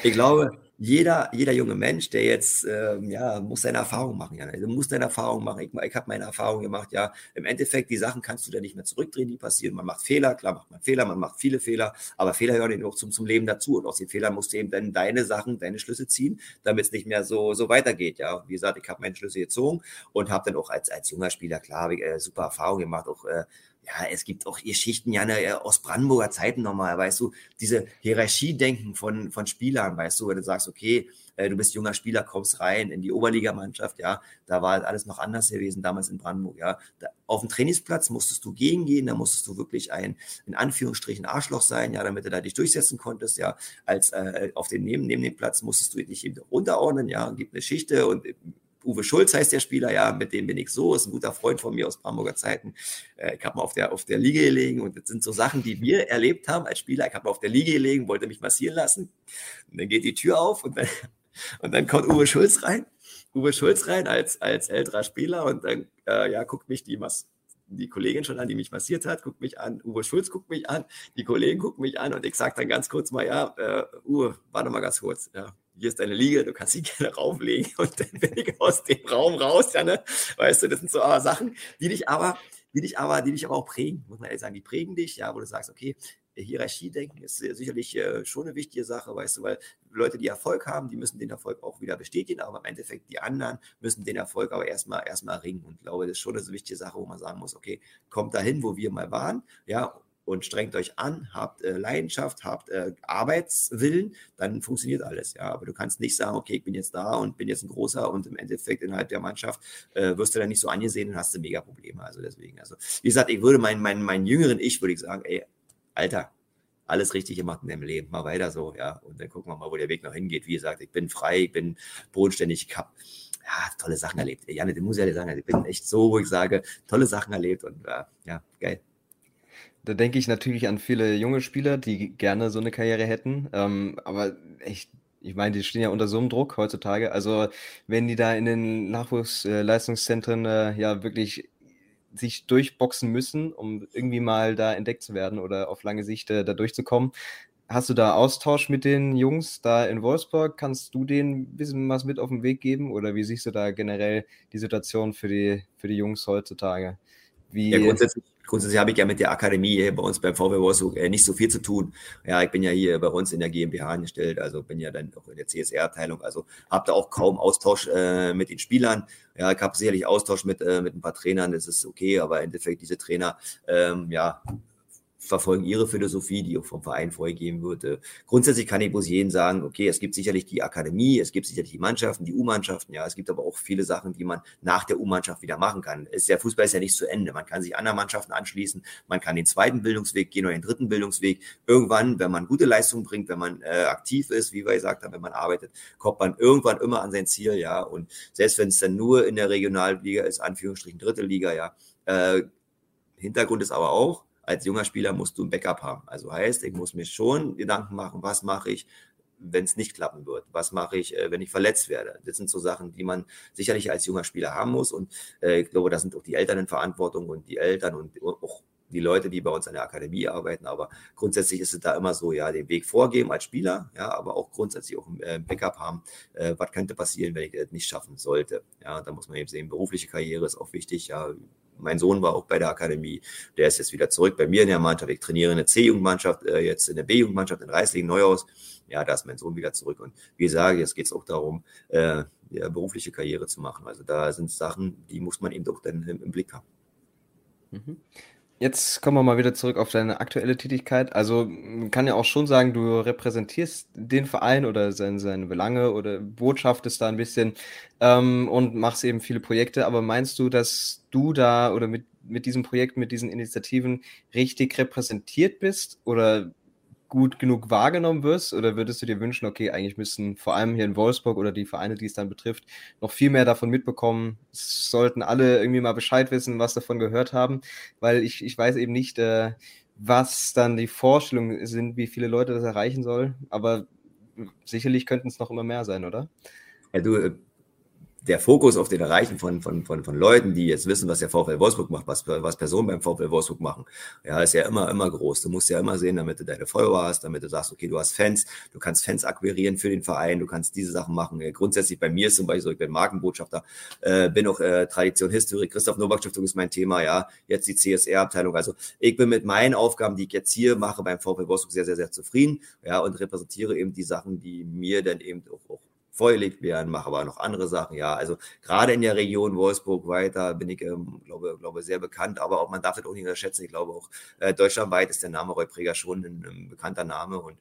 Speaker 2: Ich glaube, jeder, jeder junge Mensch, der jetzt, ähm, ja, muss seine Erfahrung machen. Ja, du musst deine Erfahrung machen. Ich, ich habe meine Erfahrung gemacht. Ja, im Endeffekt, die Sachen kannst du da nicht mehr zurückdrehen, die passieren. Man macht Fehler, klar macht man Fehler, man macht viele Fehler, aber Fehler hören eben auch zum, zum Leben dazu. Und aus den Fehlern musst du eben dann deine Sachen, deine Schlüsse ziehen, damit es nicht mehr so, so weitergeht. Ja, wie gesagt, ich habe meine Schlüsse gezogen und habe dann auch als, als junger Spieler, klar, ich, äh, super Erfahrung gemacht, auch äh, ja, es gibt auch Geschichten ja aus Brandenburger Zeiten nochmal, weißt du, diese Hierarchiedenken von, von Spielern, weißt du, wenn du sagst, okay, äh, du bist junger Spieler, kommst rein in die Oberligamannschaft, ja, da war alles noch anders gewesen damals in Brandenburg, ja. Da, auf dem Trainingsplatz musstest du gegengehen, da musstest du wirklich ein, in Anführungsstrichen, Arschloch sein, ja, damit du da dich durchsetzen konntest, ja. Als äh, auf dem neben, neben dem Platz musstest du dich eben unterordnen, ja, gibt eine Schichte und Uwe Schulz heißt der Spieler, ja, mit dem bin ich so, ist ein guter Freund von mir aus Brandenburger Zeiten. Äh, ich habe mal auf der, auf der Liege gelegen und das sind so Sachen, die wir erlebt haben als Spieler. Ich habe mal auf der Liege gelegen, wollte mich massieren lassen. Und dann geht die Tür auf und dann, und dann kommt Uwe Schulz rein. Uwe Schulz rein als, als älterer Spieler und dann, äh, ja, guckt mich die Mas die Kollegin schon an, die mich massiert hat, guckt mich an, Uwe Schulz guckt mich an, die Kollegen gucken mich an und ich sage dann ganz kurz mal, ja, äh, Uwe, warte mal ganz kurz, ja, hier ist deine Liege, du kannst sie gerne rauflegen und dann bin ich aus dem Raum raus, ja, ne? Weißt du, das sind so uh, Sachen, die dich aber, die dich aber, die dich aber auch prägen, muss man ehrlich sagen, die prägen dich, ja, wo du sagst, okay, Hierarchie-Denken ist sicherlich äh, schon eine wichtige Sache, weißt du, weil Leute, die Erfolg haben, die müssen den Erfolg auch wieder bestätigen, aber im Endeffekt die anderen müssen den Erfolg aber erstmal erstmal ringen. Und ich glaube, das ist schon eine wichtige Sache, wo man sagen muss, okay, kommt dahin, wo wir mal waren, ja, und strengt euch an, habt äh, Leidenschaft, habt äh, Arbeitswillen, dann funktioniert alles. Ja, aber du kannst nicht sagen, okay, ich bin jetzt da und bin jetzt ein großer und im Endeffekt innerhalb der Mannschaft äh, wirst du dann nicht so angesehen und hast du mega Probleme. Also deswegen, also wie gesagt, ich würde meinen meinen meinen jüngeren Ich würde ich sagen, ey, Alter, alles richtig gemacht in deinem Leben, mal weiter so, ja, und dann gucken wir mal, wo der Weg noch hingeht. Wie gesagt, ich bin frei, ich bin bodenständig, ich habe ja, tolle Sachen erlebt. Janne, den muss ich ja sagen, ich bin echt so, wo ich sage, tolle Sachen erlebt und äh, ja, geil.
Speaker 1: Da denke ich natürlich an viele junge Spieler, die gerne so eine Karriere hätten. Ähm, aber echt, ich meine, die stehen ja unter so einem Druck heutzutage. Also, wenn die da in den Nachwuchsleistungszentren äh, ja wirklich sich durchboxen müssen, um irgendwie mal da entdeckt zu werden oder auf lange Sicht äh, da durchzukommen. Hast du da Austausch mit den Jungs da in Wolfsburg? Kannst du denen ein bisschen was mit auf den Weg geben? Oder wie siehst du da generell die Situation für die, für die Jungs heutzutage?
Speaker 2: Wie ja, grundsätzlich, grundsätzlich habe ich ja mit der Akademie bei uns beim VW Wolfsburg äh, nicht so viel zu tun. Ja, ich bin ja hier bei uns in der GmbH angestellt, also bin ja dann auch in der CSR-Abteilung, also habe da auch kaum Austausch äh, mit den Spielern. Ja, ich habe sicherlich Austausch mit, äh, mit ein paar Trainern, das ist okay, aber im Endeffekt diese Trainer, ähm, ja, verfolgen ihre Philosophie, die auch vom Verein vorgegeben wird. Äh, grundsätzlich kann ich bloß jeden sagen, okay, es gibt sicherlich die Akademie, es gibt sicherlich die Mannschaften, die U-Mannschaften, ja, es gibt aber auch viele Sachen, die man nach der U-Mannschaft wieder machen kann. Ist, der Fußball ist ja nicht zu Ende. Man kann sich anderen Mannschaften anschließen, man kann den zweiten Bildungsweg gehen oder den dritten Bildungsweg. Irgendwann, wenn man gute Leistung bringt, wenn man äh, aktiv ist, wie wir gesagt haben, wenn man arbeitet, kommt man irgendwann immer an sein Ziel, ja. Und selbst wenn es dann nur in der Regionalliga ist, Anführungsstrichen dritte Liga, ja. Äh, Hintergrund ist aber auch, als junger Spieler musst du ein Backup haben. Also heißt, ich muss mir schon Gedanken machen, was mache ich, wenn es nicht klappen wird? Was mache ich, äh, wenn ich verletzt werde? Das sind so Sachen, die man sicherlich als junger Spieler haben muss. Und äh, ich glaube, da sind auch die Eltern in Verantwortung und die Eltern und auch die Leute, die bei uns an der Akademie arbeiten. Aber grundsätzlich ist es da immer so, ja, den Weg vorgeben als Spieler, ja, aber auch grundsätzlich auch ein äh, Backup haben. Was könnte passieren, wenn ich das nicht schaffen sollte? Ja, da muss man eben sehen, berufliche Karriere ist auch wichtig. Ja, mein Sohn war auch bei der Akademie. Der ist jetzt wieder zurück bei mir in der Mannschaft. Ich trainiere in der C-Jugendmannschaft, äh, jetzt in der B-Jugendmannschaft in Reislingen Neuhaus. Ja, da ist mein Sohn wieder zurück. Und wie gesagt, jetzt geht es auch darum, äh, ja, berufliche Karriere zu machen. Also da sind Sachen, die muss man eben doch dann im, im Blick haben.
Speaker 1: Mhm. Jetzt kommen wir mal wieder zurück auf deine aktuelle Tätigkeit. Also man kann ja auch schon sagen, du repräsentierst den Verein oder seine, seine Belange oder botschaftest da ein bisschen ähm, und machst eben viele Projekte. Aber meinst du, dass du da oder mit, mit diesem Projekt, mit diesen Initiativen richtig repräsentiert bist? Oder gut genug wahrgenommen wirst? Oder würdest du dir wünschen, okay, eigentlich müssen vor allem hier in Wolfsburg oder die Vereine, die es dann betrifft, noch viel mehr davon mitbekommen? Es sollten alle irgendwie mal Bescheid wissen, was davon gehört haben, weil ich, ich weiß eben nicht, äh, was dann die Vorstellungen sind, wie viele Leute das erreichen soll, aber sicherlich könnten es noch immer mehr sein, oder?
Speaker 2: Ja, du, äh, der Fokus auf den Erreichen von, von, von, von Leuten, die jetzt wissen, was der VfL Wolfsburg macht, was, was Personen beim VfL Wolfsburg machen, ja, ist ja immer, immer groß. Du musst ja immer sehen, damit du deine Follower hast, damit du sagst, okay, du hast Fans, du kannst Fans akquirieren für den Verein, du kannst diese Sachen machen. Grundsätzlich bei mir ist zum Beispiel so, ich bin Markenbotschafter, äh, bin auch äh, Tradition, Historik, Christoph Nowak Stiftung ist mein Thema, ja, jetzt die CSR-Abteilung. Also ich bin mit meinen Aufgaben, die ich jetzt hier mache beim VfL Wolfsburg sehr, sehr, sehr zufrieden, ja, und repräsentiere eben die Sachen, die mir dann eben auch, auch vorgelegt werden, mache aber noch andere Sachen. Ja, also gerade in der Region Wolfsburg weiter bin ich, ähm, glaube, glaube sehr bekannt, aber auch man darf das auch nicht unterschätzen. Ich glaube auch äh, deutschlandweit ist der Name Roy Preger schon ein, ein bekannter Name und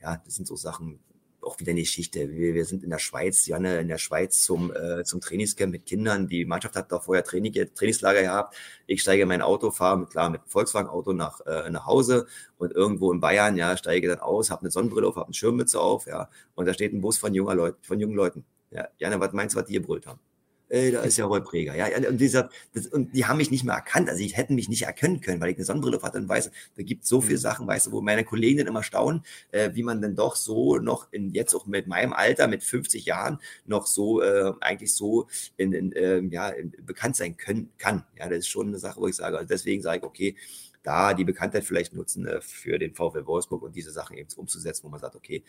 Speaker 2: ja, das sind so Sachen, auch wieder eine Geschichte. Wir, wir sind in der Schweiz, Janne, in der Schweiz zum, äh, zum Trainingscamp mit Kindern. Die Mannschaft hat da vorher Training, Trainingslager gehabt. Ich steige in mein Auto, fahre mit, klar mit Volkswagen-Auto nach, äh, nach Hause und irgendwo in Bayern, ja, steige dann aus, habe eine Sonnenbrille auf, habe eine Schirmmütze auf, ja, und da steht ein Bus von junger Leuten, von jungen Leuten. Ja, Janne, was meinst du, was die gebrüllt haben? Ey, da ist ja Roy Preger. Ja, und, dieser, das, und die haben mich nicht mehr erkannt. Also, die hätten mich nicht erkennen können, weil ich eine Sonnenbrille hatte und weiß, da gibt so viele mhm. Sachen, weißt du, wo meine Kollegen dann immer staunen, äh, wie man denn doch so noch in, jetzt auch mit meinem Alter, mit 50 Jahren, noch so, äh, eigentlich so in, in, äh, ja, in, bekannt sein können, kann. Ja, das ist schon eine Sache, wo ich sage, also deswegen sage ich, okay, da die Bekanntheit vielleicht nutzen äh, für den VfL Wolfsburg und diese Sachen eben umzusetzen, wo man sagt, okay,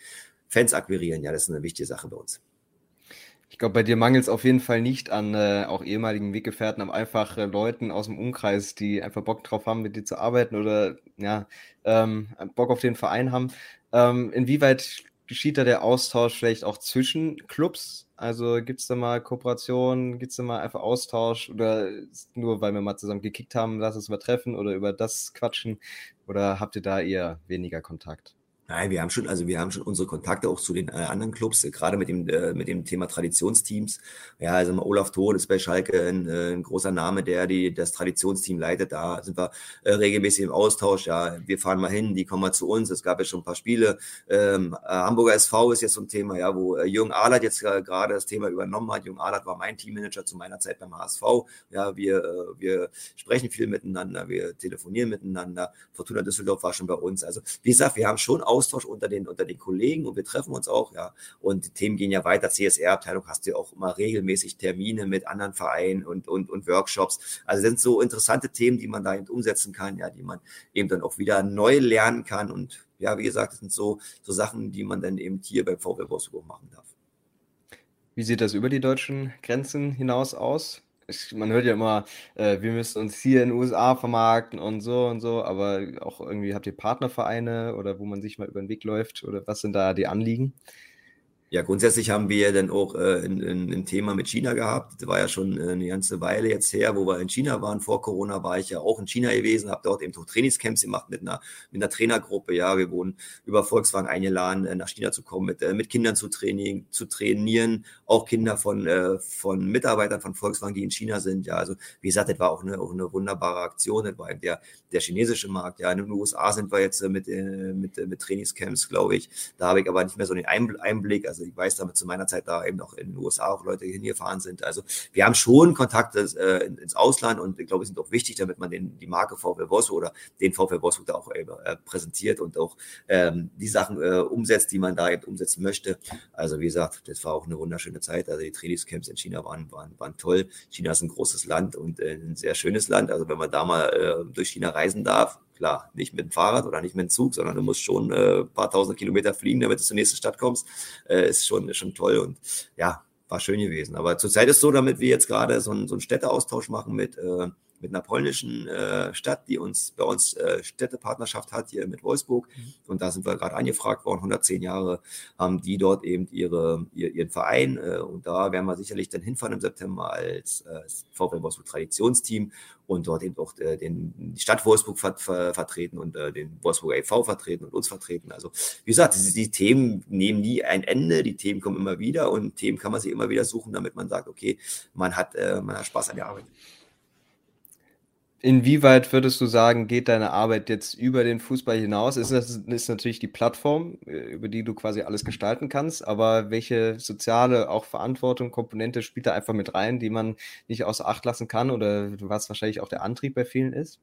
Speaker 2: Fans akquirieren, ja, das ist eine wichtige Sache bei uns.
Speaker 1: Ich glaube, bei dir mangelt es auf jeden Fall nicht an äh, auch ehemaligen Weggefährten, aber einfach äh, Leuten aus dem Umkreis, die einfach Bock drauf haben, mit dir zu arbeiten oder ja, ähm, Bock auf den Verein haben. Ähm, inwieweit geschieht da der Austausch vielleicht auch zwischen Clubs? Also gibt es da mal Kooperation, gibt es da mal einfach Austausch oder nur weil wir mal zusammen gekickt haben, lass uns mal treffen oder über das quatschen oder habt ihr da eher weniger Kontakt?
Speaker 2: Nein, wir haben schon, also wir haben schon unsere Kontakte auch zu den äh, anderen Clubs, äh, gerade mit dem, äh, mit dem Thema Traditionsteams. Ja, also Olaf Thon ist bei Schalke ein, äh, ein, großer Name, der die, das Traditionsteam leitet. Da sind wir äh, regelmäßig im Austausch. Ja, wir fahren mal hin, die kommen mal zu uns. Es gab ja schon ein paar Spiele. Ähm, äh, Hamburger SV ist jetzt so ein Thema, ja, wo Jürgen Ahlert jetzt gerade das Thema übernommen hat. Jürgen Ahlert war mein Teammanager zu meiner Zeit beim HSV. Ja, wir, wir sprechen viel miteinander, wir telefonieren miteinander. Fortuna Düsseldorf war schon bei uns. Also, wie gesagt, wir haben schon Austausch unter den, unter den Kollegen und wir treffen uns auch, ja. Und die Themen gehen ja weiter. CSR-Abteilung hast du ja auch immer regelmäßig Termine mit anderen Vereinen und, und, und Workshops. Also sind so interessante Themen, die man da eben umsetzen kann, ja, die man eben dann auch wieder neu lernen kann. Und ja, wie gesagt, das sind so, so Sachen, die man dann eben hier beim VW Wolfsburg machen darf.
Speaker 1: Wie sieht das über die deutschen Grenzen hinaus aus? Ich, man hört ja immer, äh, wir müssen uns hier in den USA vermarkten und so und so, aber auch irgendwie habt ihr Partnervereine oder wo man sich mal über den Weg läuft oder was sind da die Anliegen?
Speaker 2: Ja, grundsätzlich haben wir dann auch äh, ein, ein, ein, Thema mit China gehabt. Das war ja schon äh, eine ganze Weile jetzt her, wo wir in China waren. Vor Corona war ich ja auch in China gewesen, habe dort eben auch Trainingscamps gemacht mit einer, mit einer Trainergruppe. Ja, wir wurden über Volkswagen eingeladen, äh, nach China zu kommen, mit, äh, mit Kindern zu, training, zu trainieren, auch Kinder von, äh, von Mitarbeitern von Volkswagen, die in China sind. Ja, also wie gesagt, das war auch eine, auch eine wunderbare Aktion. Das war eben der, der chinesische Markt. Ja, in den USA sind wir jetzt äh, mit, mit, mit Trainingscamps, glaube ich. Da habe ich aber nicht mehr so den Einblick. Also also ich weiß damit zu meiner Zeit da eben noch in den USA auch Leute hingefahren sind. Also wir haben schon Kontakte äh, ins Ausland und ich glaube, sind auch wichtig, damit man den, die Marke VW Wolfsburg oder den VW Wolfsburg da auch äh, präsentiert und auch ähm, die Sachen äh, umsetzt, die man da eben umsetzen möchte. Also wie gesagt, das war auch eine wunderschöne Zeit. Also die Trainingscamps in China waren, waren, waren toll. China ist ein großes Land und äh, ein sehr schönes Land. Also wenn man da mal äh, durch China reisen darf, Klar, nicht mit dem Fahrrad oder nicht mit dem Zug, sondern du musst schon äh, ein paar tausend Kilometer fliegen, damit du zur nächsten Stadt kommst. Äh, ist, schon, ist schon toll und ja, war schön gewesen. Aber zurzeit ist es so, damit wir jetzt gerade so, so einen Städteaustausch machen mit äh, mit einer polnischen äh, Stadt, die uns bei uns äh, Städtepartnerschaft hat hier mit Wolfsburg. Mhm. Und da sind wir gerade angefragt worden. 110 Jahre haben die dort eben ihre, ihr, ihren Verein. Äh, und da werden wir sicherlich dann hinfahren im September als äh, VW Wolfsburg Traditionsteam und dort eben auch äh, den, die Stadt Wolfsburg ver, ver, vertreten und äh, den Wolfsburg e.V. vertreten und uns vertreten. Also wie gesagt, die, die, Themen nehmen nie ein Ende, die Themen kommen immer wieder und Themen kann man sich immer wieder suchen, damit man sagt, okay, man hat, äh, man hat Spaß an der Arbeit.
Speaker 1: Inwieweit würdest du sagen, geht deine Arbeit jetzt über den Fußball hinaus? Ist, das, ist natürlich die Plattform, äh, über die du quasi alles gestalten kannst, aber welche soziale auch Verantwortung, Komponente spielt da einfach mit rein, die man nicht außer Acht lassen kann oder was wahrscheinlich auch der Antrieb bei vielen ist?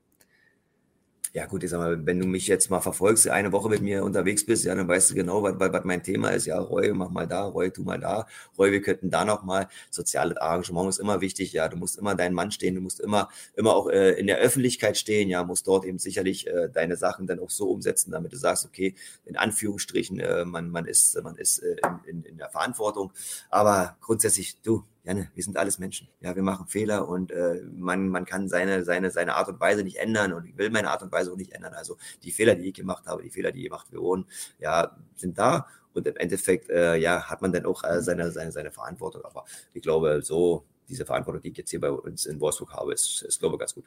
Speaker 2: Ja gut, ich sag mal, wenn du mich jetzt mal verfolgst, eine Woche mit mir unterwegs bist, ja, dann weißt du genau, was, mein Thema ist. Ja, Roy, mach mal da, Roy, tu mal da, Roy, wir könnten da noch mal. Soziales Arrangement ist immer wichtig, ja, du musst immer deinen Mann stehen, du musst immer, immer auch äh, in der Öffentlichkeit stehen, ja, musst dort eben sicherlich äh, deine Sachen dann auch so umsetzen, damit du sagst, okay, in Anführungsstrichen, äh, man, man ist, man ist äh, in, in, in der Verantwortung. Aber grundsätzlich, du, Janne, wir sind alles Menschen. Ja, wir machen Fehler und äh, man, man kann seine, seine, seine Art und Weise nicht ändern und ich will meine Art und Weise auch nicht ändern. Also die Fehler, die ich gemacht habe, die Fehler, die gemacht wurden, ja, sind da und im Endeffekt, äh, ja, hat man dann auch äh, seine, seine, seine Verantwortung. Aber ich glaube, so diese Verantwortung, die ich jetzt hier bei uns in Wolfsburg habe, ist, ist glaube ich, ganz gut.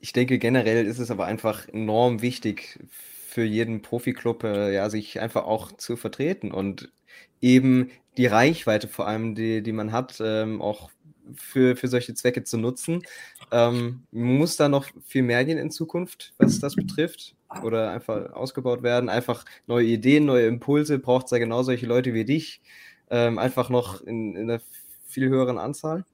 Speaker 1: Ich denke, generell ist es aber einfach enorm wichtig für jeden Profiklub, äh, ja, sich einfach auch zu vertreten und eben die Reichweite vor allem, die, die man hat, ähm, auch für, für solche Zwecke zu nutzen. Ähm, muss da noch viel mehr gehen in Zukunft, was das betrifft? Oder einfach ausgebaut werden? Einfach neue Ideen, neue Impulse? Braucht es da genau solche Leute wie dich? Ähm, einfach noch in, in einer viel höheren Anzahl?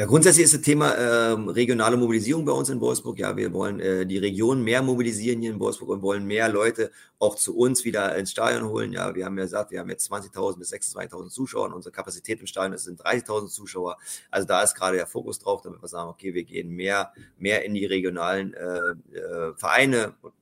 Speaker 2: Ja, grundsätzlich ist das Thema äh, regionale Mobilisierung bei uns in Wolfsburg. Ja, wir wollen äh, die Region mehr mobilisieren hier in Wolfsburg und wollen mehr Leute auch zu uns wieder ins Stadion holen. Ja, wir haben ja gesagt, wir haben jetzt 20.000 bis 26.000 Zuschauer und unsere Kapazität im Stadion sind 30.000 Zuschauer. Also da ist gerade der Fokus drauf, damit wir sagen, okay, wir gehen mehr, mehr in die regionalen äh, äh Vereine und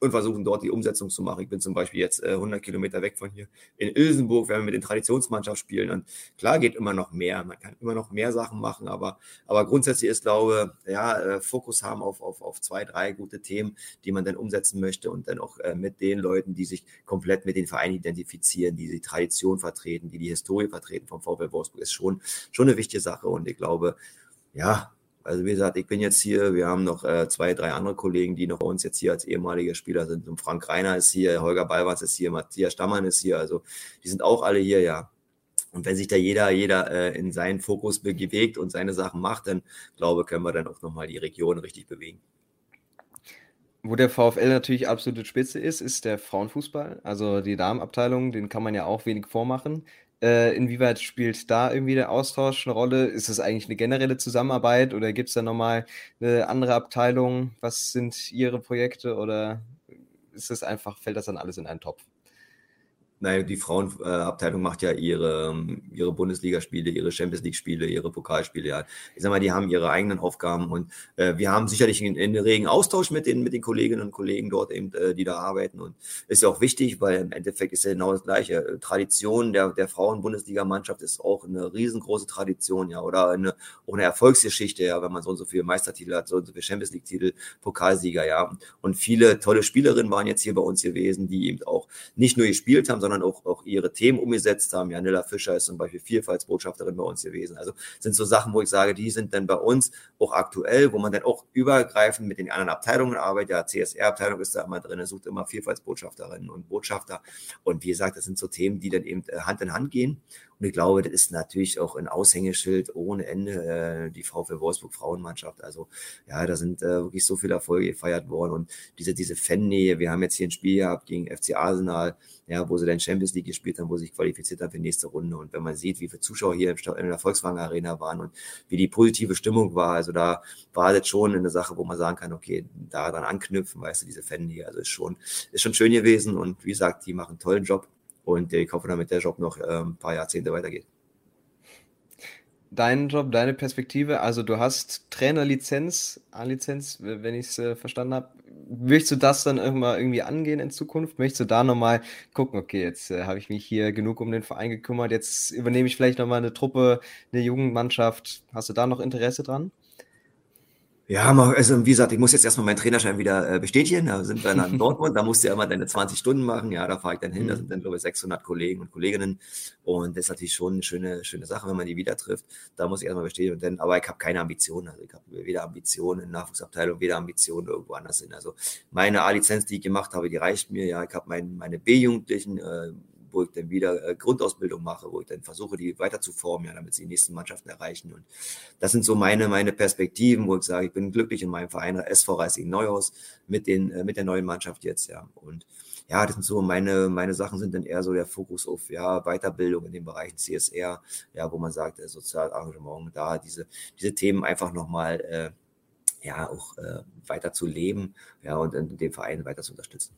Speaker 2: versuchen dort die Umsetzung zu machen. Ich bin zum Beispiel jetzt äh, 100 Kilometer weg von hier in Ilsenburg, werden wir mit den Traditionsmannschaft spielen. Und klar geht immer noch mehr, man kann immer noch mehr Sachen machen, aber, aber grundsätzlich ist, glaube ja, äh, Fokus haben auf, auf, auf zwei, drei gute Themen, die man dann umsetzen möchte und dann auch äh, mit den Leuten, die sich komplett mit den Vereinen identifizieren, die die Tradition vertreten, die die Historie vertreten vom VfL Wolfsburg, ist schon, schon eine wichtige Sache. Und ich glaube, ja, Also wie gesagt, ich bin jetzt hier, wir haben noch äh, zwei, drei andere Kollegen, die noch bei uns jetzt hier als ehemalige Spieler sind. Und Frank Reiner ist hier, Holger Ballwatz ist hier, Matthias Stammann ist hier. Also die sind auch alle hier, ja. Und wenn sich da jeder, jeder äh, in seinen Fokus bewegt und seine Sachen macht, dann glaube können wir dann auch nochmal die Region richtig bewegen.
Speaker 1: Wo der VfL natürlich absolute Spitze ist, ist der Frauenfußball. Also die Damenabteilung, den kann man ja auch wenig vormachen. Äh, inwieweit spielt da irgendwie der Austausch eine Rolle? Ist es eigentlich eine generelle Zusammenarbeit oder gibt es da nochmal eine andere Abteilung? Was sind Ihre Projekte oder ist es einfach, fällt das dann alles in einen Topf?
Speaker 2: Naja, die Frauenabteilung macht ja ihre, ähm, ihre Bundesligaspiele, ihre Champions League-Spiele, ihre Pokalspiele. Ja. Ich sag mal, die haben ihre eigenen Aufgaben und äh, wir haben sicherlich einen, einen regen Austausch mit den, mit den Kolleginnen und Kollegen dort eben, äh, die da arbeiten und ist ja auch wichtig, weil im Endeffekt ist ja genau das Gleiche. Tradition der, der Frauen-Bundesliga-Mannschaft ist auch eine riesengroße Tradition, ja, oder eine, auch eine Erfolgsgeschichte, ja, wenn man so und so viele Meistertitel hat, so und so viele Champions League-Titel, Pokalsieger, ja. Und viele tolle Spielerinnen waren jetzt hier bei uns gewesen, die eben auch nicht nur gespielt haben, sondern sondern auch, auch ihre Themen umgesetzt haben. Janilla Fischer ist zum Beispiel Vielfaltsbotschafterin bei uns gewesen. Also sind so Sachen, wo ich sage, die sind dann bei uns auch aktuell, wo man dann auch übergreifend mit den anderen Abteilungen arbeitet. Ja, CSR-Abteilung ist da immer drin, sucht immer Vielfaltsbotschafterinnen und Botschafter. Und wie gesagt, das sind so Themen, die dann eben äh, Hand in Hand gehen. Und ich glaube, das ist natürlich auch ein Aushängeschild ohne Ende, äh, die VfL Wolfsburg Frauenmannschaft. Also ja, da sind äh, wirklich so viele Erfolge gefeiert worden und diese, diese Fannähe. Wir haben jetzt hier ein Spiel gehabt gegen FC Arsenal, ja, wo sie dann Champions League gespielt haben, wo sie sich qualifiziert haben für die nächste Runde. Und wenn man sieht, wie viele Zuschauer hier in der Volkswagen Arena waren und wie die positive Stimmung war, also da war das schon eine Sache, wo man sagen kann, okay, da dann anknüpfen, weißt du, diese Fannähe. Also ist schon, ist schon schön gewesen und wie gesagt, die machen einen tollen Job und ich hoffe, damit der Job noch ein paar Jahrzehnte weitergeht.
Speaker 1: Dein Job, deine Perspektive, also du hast Trainerlizenz, A-Lizenz, wenn ich es äh, verstanden habe. Möchtest du das dann irgendwann irgendwie angehen in Zukunft? Möchtest du da nochmal gucken, okay, jetzt äh, habe ich mich hier genug um den Verein gekümmert, jetzt übernehme ich vielleicht nochmal eine Truppe, eine Jugendmannschaft. Hast du da noch Interesse dran?
Speaker 2: Ja, also wie gesagt, ich muss jetzt erstmal meinen Trainerschein wieder äh, bestätigen. Da sind wir dann in Dortmund, da musst du ja immer deine 20 Stunden machen. Ja, da fahre ich dann hin. Da mhm. sind dann, glaube ich, 600 Kollegen und Kolleginnen. Und das ist natürlich schon eine schöne, schöne Sache, wenn man die wieder trifft. Da muss ich erstmal bestätigen. Und dann, aber ich habe keine Ambitionen. Also ich habe weder Ambitionen in der Nachwuchsabteilung, weder Ambitionen irgendwo anders hin. Also meine A-Lizenz, die ich gemacht habe, die reicht mir. Ja, ich habe mein, meine B-Jugendlichen, äh, wo ich dann wieder äh, Grundausbildung mache, wo ich dann versuche, die weiter zu formen, ja, damit sie die nächsten Mannschaften erreichen. Und das sind so meine, meine Perspektiven, wo ich sage, ich bin glücklich in meinem Verein SV Reising Neuhaus mit, den, äh, mit der neuen Mannschaft jetzt, ja. Und ja, das sind so meine, meine Sachen sind dann eher so der Fokus auf ja, Weiterbildung in den Bereichen CSR, ja, wo man sagt, äh, Sozialengagement, da diese, diese Themen einfach nochmal äh, ja auch äh, weiter zu leben, ja, und in dem Verein weiter zu unterstützen.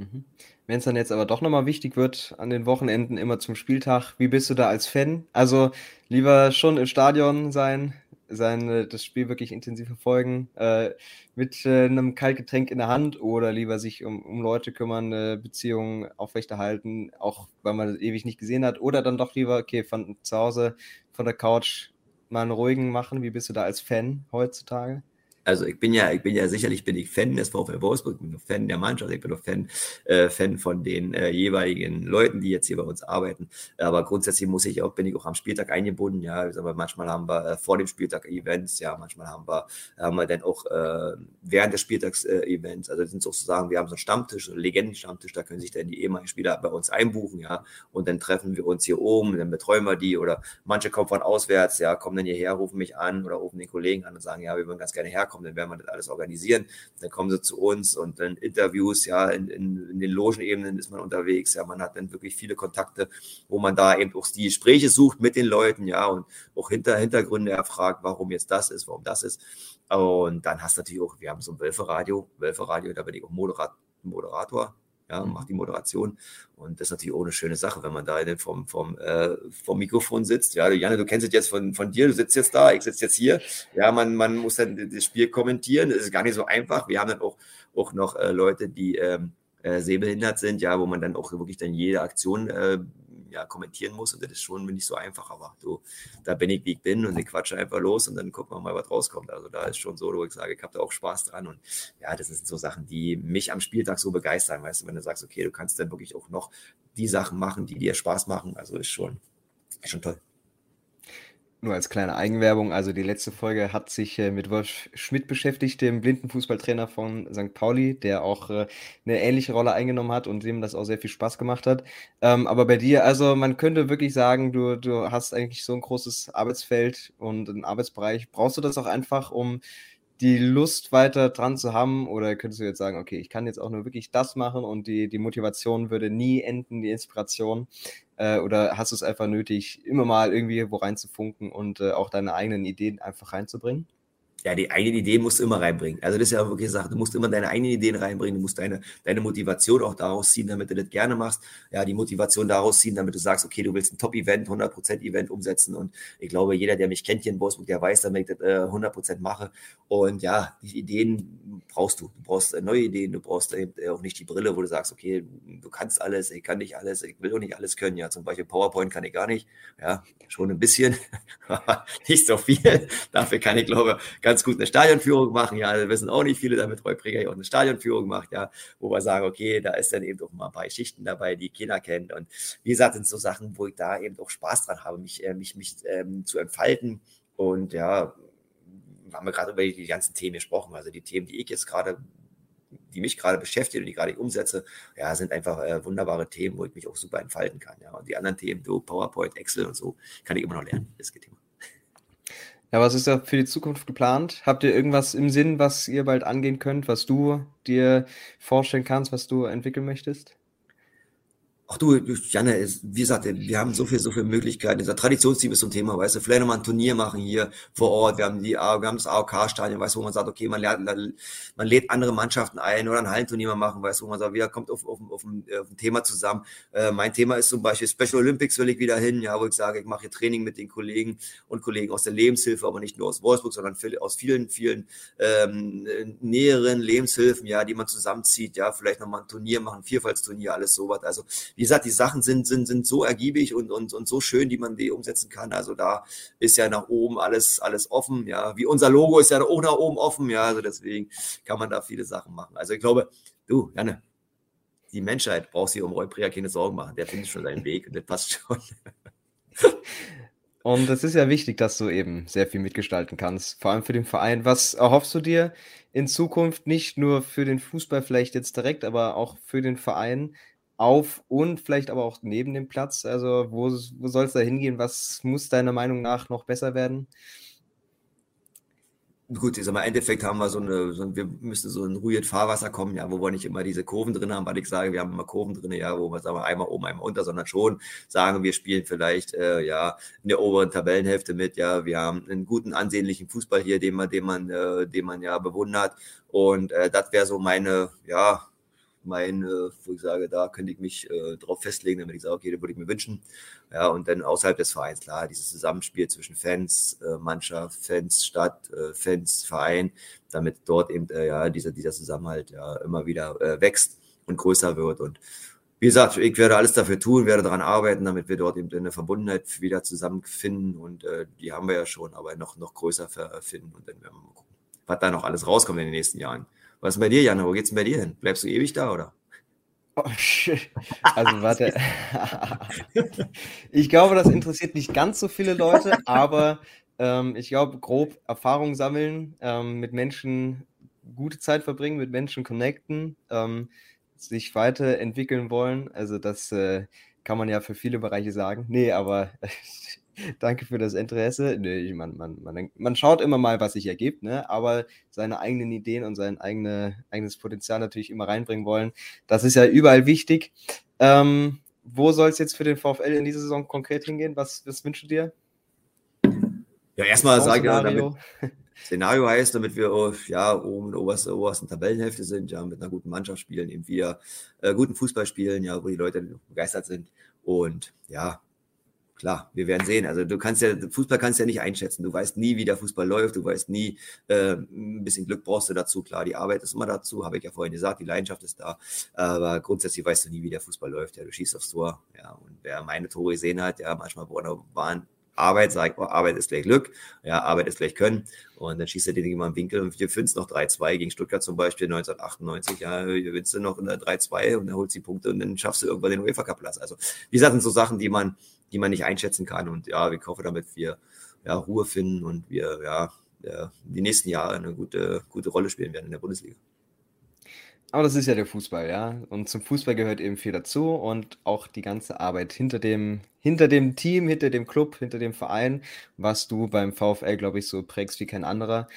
Speaker 1: Mhm. Wenn es dann jetzt aber doch nochmal wichtig wird, an den Wochenenden immer zum Spieltag, wie bist du da als Fan? Also lieber schon im Stadion sein, sein äh, das Spiel wirklich intensiv verfolgen, äh, mit äh, einem Kaltgetränk in der Hand oder lieber sich um, um Leute kümmern, äh, Beziehungen aufrechterhalten, auch weil man das ewig nicht gesehen hat, oder dann doch lieber, okay, von zu Hause, von der Couch mal einen ruhigen machen. Wie bist du da als Fan heutzutage?
Speaker 2: Also ich bin ja, ich bin ja sicherlich bin ich Fan des VfL Wolfsburg, ich bin Fan der Mannschaft, ich bin auch Fan, äh, Fan von den äh, jeweiligen Leuten, die jetzt hier bei uns arbeiten. Aber grundsätzlich muss ich auch, bin ich auch am Spieltag eingebunden. Ja, aber manchmal haben wir äh, vor dem Spieltag Events, ja, manchmal haben wir, haben wir dann auch äh, während des Spieltags äh, Events. Also sind sozusagen, wir haben so einen Stammtisch, einen Legendenstammtisch, da können sich dann die ehemaligen Spieler bei uns einbuchen, ja, und dann treffen wir uns hier oben, dann betreuen wir die oder manche kommen von auswärts, ja, kommen dann hierher, rufen mich an oder rufen den Kollegen an und sagen, ja, wir würden ganz gerne herkommen kommen, dann werden wir das alles organisieren. Dann kommen sie zu uns und dann Interviews, ja, in, in, in den Logenebenen ist man unterwegs, ja, man hat dann wirklich viele Kontakte, wo man da eben auch die Gespräche sucht mit den Leuten, ja, und auch hinter Hintergründe erfragt, warum jetzt das ist, warum das ist. Und dann hast du natürlich auch, wir haben so ein Wölferadio, Wölferadio, da bin ich auch Moderat, Moderator, ja, mhm. macht die Moderation. Und das ist natürlich auch eine schöne Sache, wenn man da vom, vom, äh, vom Mikrofon sitzt. Ja, Janne, du kennst es jetzt von, von dir, du sitzt jetzt da, ich sitze jetzt hier. Ja, man, man muss dann das Spiel kommentieren. Das ist gar nicht so einfach. Wir haben dann auch, auch noch äh, Leute, die ähm, äh, sehbehindert sind, ja, wo man dann auch wirklich dann jede Aktion äh, ja, kommentieren muss. Und das ist schon nicht so einfach, aber du, da bin ich, wie ich bin und ich quatsche einfach los und dann gucken wir mal, was rauskommt. Also da ist schon so, wo ich sage, ich habe da auch Spaß dran. Und ja, das sind so Sachen, die mich am Spieltag so begeistern, weißt du, wenn du sagst, okay, du kannst dann wirklich auch noch die Sachen machen, die dir Spaß machen. Also ist schon, ist schon toll.
Speaker 1: Nur als kleine Eigenwerbung, also die letzte Folge hat sich äh, mit Wolf Schmidt beschäftigt, dem blinden Fußballtrainer von St. Pauli, der auch äh, eine ähnliche Rolle eingenommen hat und dem das auch sehr viel Spaß gemacht hat. Ähm, aber bei dir, also man könnte wirklich sagen, du, du hast eigentlich so ein großes Arbeitsfeld und einen Arbeitsbereich. Brauchst du das auch einfach, um die Lust weiter dran zu haben? Oder könntest du jetzt sagen, okay, ich kann jetzt auch nur wirklich das machen und die, die Motivation würde nie enden, die Inspiration? Äh, oder hast du es einfach nötig, immer mal irgendwie wo reinzufunken und äh, auch deine eigenen Ideen einfach reinzubringen?
Speaker 2: Ja, die eigenen Ideen musst du immer reinbringen. Also das ist ja wirklich gesagt, du musst immer deine eigenen Ideen reinbringen, du musst deine, deine Motivation auch daraus ziehen, damit du das gerne machst. Ja, die Motivation daraus ziehen, damit du sagst, okay, du willst ein Top-Event, 100%-Event umsetzen und ich glaube, jeder, der mich kennt hier in Wolfsburg, der weiß, damit ich das äh, 100% mache und ja, die Ideen brauchst du. Du brauchst äh, neue Ideen, du brauchst äh, auch nicht die Brille, wo du sagst, okay, du kannst alles, ich kann nicht alles, ich will auch nicht alles können. Ja, zum Beispiel PowerPoint kann ich gar nicht. Ja, schon ein bisschen, nicht so viel. Dafür kann ich, glaube ich, ganz gut eine Stadionführung machen. Ja, wir wissen auch nicht viele, damit Roy Präger auch eine Stadionführung macht, ja, wo wir sagen, okay, da ist dann eben auch mal ein paar Geschichten dabei, die keiner kennt. Und wie gesagt, sind so Sachen, wo ich da eben auch Spaß dran habe, mich, äh, mich, mich ähm, zu entfalten. Und ja, haben wir gerade über die ganzen Themen gesprochen. Also die Themen, die ich jetzt gerade die mich gerade beschäftigen und die gerade ich umsetze, ja, sind einfach äh, wunderbare Themen, wo ich mich auch super entfalten kann. Ja. Und die anderen Themen, so PowerPoint, Excel und so, kann ich immer noch lernen. Das geht immer.
Speaker 1: Ja, was ist da für die Zukunft geplant? Habt ihr irgendwas im Sinn, was ihr bald angehen könnt, was du dir vorstellen kannst, was du entwickeln möchtest?
Speaker 2: Ach du, Janne, wie gesagt, wir haben so viel, so viele Möglichkeiten. Dieser Traditionsteam ist so ein Thema, weißt du, vielleicht nochmal ein Turnier machen hier vor Ort. Wir haben die, wir haben das AOK-Stadion, weißt du, wo man sagt, okay, man, lernt, man lädt andere Mannschaften ein oder ein Hallenturnier machen, weißt du, wo man sagt, wieder kommt auf, auf, auf, ein, auf ein Thema zusammen. Äh, mein Thema ist zum Beispiel Special Olympics will ich wieder hin, ja, wo ich sage, ich mache hier Training mit den Kollegen und Kollegen aus der Lebenshilfe, aber nicht nur aus Wolfsburg, sondern aus vielen, vielen ähm, näheren Lebenshilfen, ja, die man zusammenzieht, ja, vielleicht nochmal ein Turnier machen, Vierfaltsturnier, alles sowas. Also wie gesagt, die Sachen sind, sind, sind so ergiebig und, und, und so schön, die man die umsetzen kann. Also da ist ja nach oben alles, alles offen. Ja, wie unser Logo ist ja auch nach oben offen. Ja, also deswegen kann man da viele Sachen machen. Also ich glaube, du, Janne, die Menschheit braucht sich um Roy Prea keine Sorgen machen. Der findet schon seinen Weg und das passt schon.
Speaker 1: Und es ist ja wichtig, dass du eben sehr viel mitgestalten kannst, vor allem für den Verein. Was erhoffst du dir in Zukunft nicht nur für den Fußball vielleicht jetzt direkt, aber auch für den Verein? Auf und vielleicht aber auch neben dem Platz? Also, wo, wo soll es da hingehen? Was muss deiner Meinung nach noch besser werden?
Speaker 2: Gut, ich sag mal, im Endeffekt haben wir so eine, so, wir müssen so ein ruhiges Fahrwasser kommen, ja, wo wir nicht immer diese Kurven drin haben, weil ich sage, wir haben immer Kurven drin, ja, wo wir sagen wir einmal oben, einmal unter, sondern schon sagen, wir spielen vielleicht äh, ja in der oberen Tabellenhälfte mit, ja, wir haben einen guten ansehnlichen Fußball hier, den man, den man, äh, den man ja bewundert und äh, das wäre so meine, ja, mein, äh, wo ich sage, da könnte ich mich äh, drauf festlegen, damit ich sage, okay, da würde ich mir wünschen. Ja, und dann außerhalb des Vereins, klar, dieses Zusammenspiel zwischen Fans, äh, Mannschaft, Fans, Stadt, äh, Fans, Verein, damit dort eben äh, ja dieser, dieser Zusammenhalt ja immer wieder äh, wächst und größer wird. Und wie gesagt, ich werde alles dafür tun, werde daran arbeiten, damit wir dort eben eine Verbundenheit wieder zusammenfinden. Und äh, die haben wir ja schon, aber noch, noch größer finden. Und dann werden wir mal gucken, was da noch alles rauskommt in den nächsten Jahren. Was ist bei dir, Janne? Wo geht's denn bei dir hin? Bleibst du ewig da, oder?
Speaker 1: Oh. Also warte. ich glaube, das interessiert nicht ganz so viele Leute, aber ähm, ich glaube, grob Erfahrung sammeln, ähm, mit Menschen gute Zeit verbringen, mit Menschen connecten, ähm, sich weiterentwickeln wollen. Also das äh, kann man ja für viele Bereiche sagen. Nee, aber Danke für das Interesse. Nee, man, man, man, man schaut immer mal, was sich ergibt, ne? aber seine eigenen Ideen und sein eigene, eigenes Potenzial natürlich immer reinbringen wollen. Das ist ja überall wichtig. Ähm, wo soll es jetzt für den VfL in dieser Saison konkret hingehen? Was, was wünschst du dir?
Speaker 2: Ja, erstmal sage ich damit, Szenario heißt, damit wir ja oben in der obersten, obersten Tabellenhälfte sind, ja, mit einer guten Mannschaft spielen, eben wieder äh, guten Fußball spielen, ja, wo die Leute begeistert sind. Und ja, klar, wir werden sehen. Also du kannst ja, Fußball kannst ja nicht einschätzen. Du weißt nie, wie der Fußball läuft. Du weißt nie, äh, ein bisschen Glück brauchst du dazu. Klar, die Arbeit ist immer dazu, habe ich ja vorhin gesagt, die Leidenschaft ist da. Aber grundsätzlich weißt du nie, wie der Fußball läuft. Ja, du schießt aufs Tor. Ja, und wer meine Tore gesehen hat, ja, manchmal waren Arbeit, sagt, oh, Arbeit ist gleich Glück, ja, Arbeit ist gleich Können. Und dann schießt er den immer im Winkel und wir es noch 3-2 gegen Stuttgart zum Beispiel 1998. Ja, gewinnst du noch in der 3-2 und dann holst du die Punkte und dann schaffst du irgendwann den UEFA Cup Platz. Also, wie gesagt, sind so Sachen, die man, die man nicht einschätzen kann. Und ja, ich hoffe, damit wir ja, Ruhe finden und wir ja, die nächsten Jahre eine gute, gute Rolle spielen werden in der Bundesliga.
Speaker 1: Aber das ist ja der Fußball, ja. Und zum Fußball gehört eben viel dazu und auch die ganze Arbeit hinter dem, hinter dem Team, hinter dem Club, hinter dem Verein, was du beim VfL, glaube ich, so prägst wie kein anderer.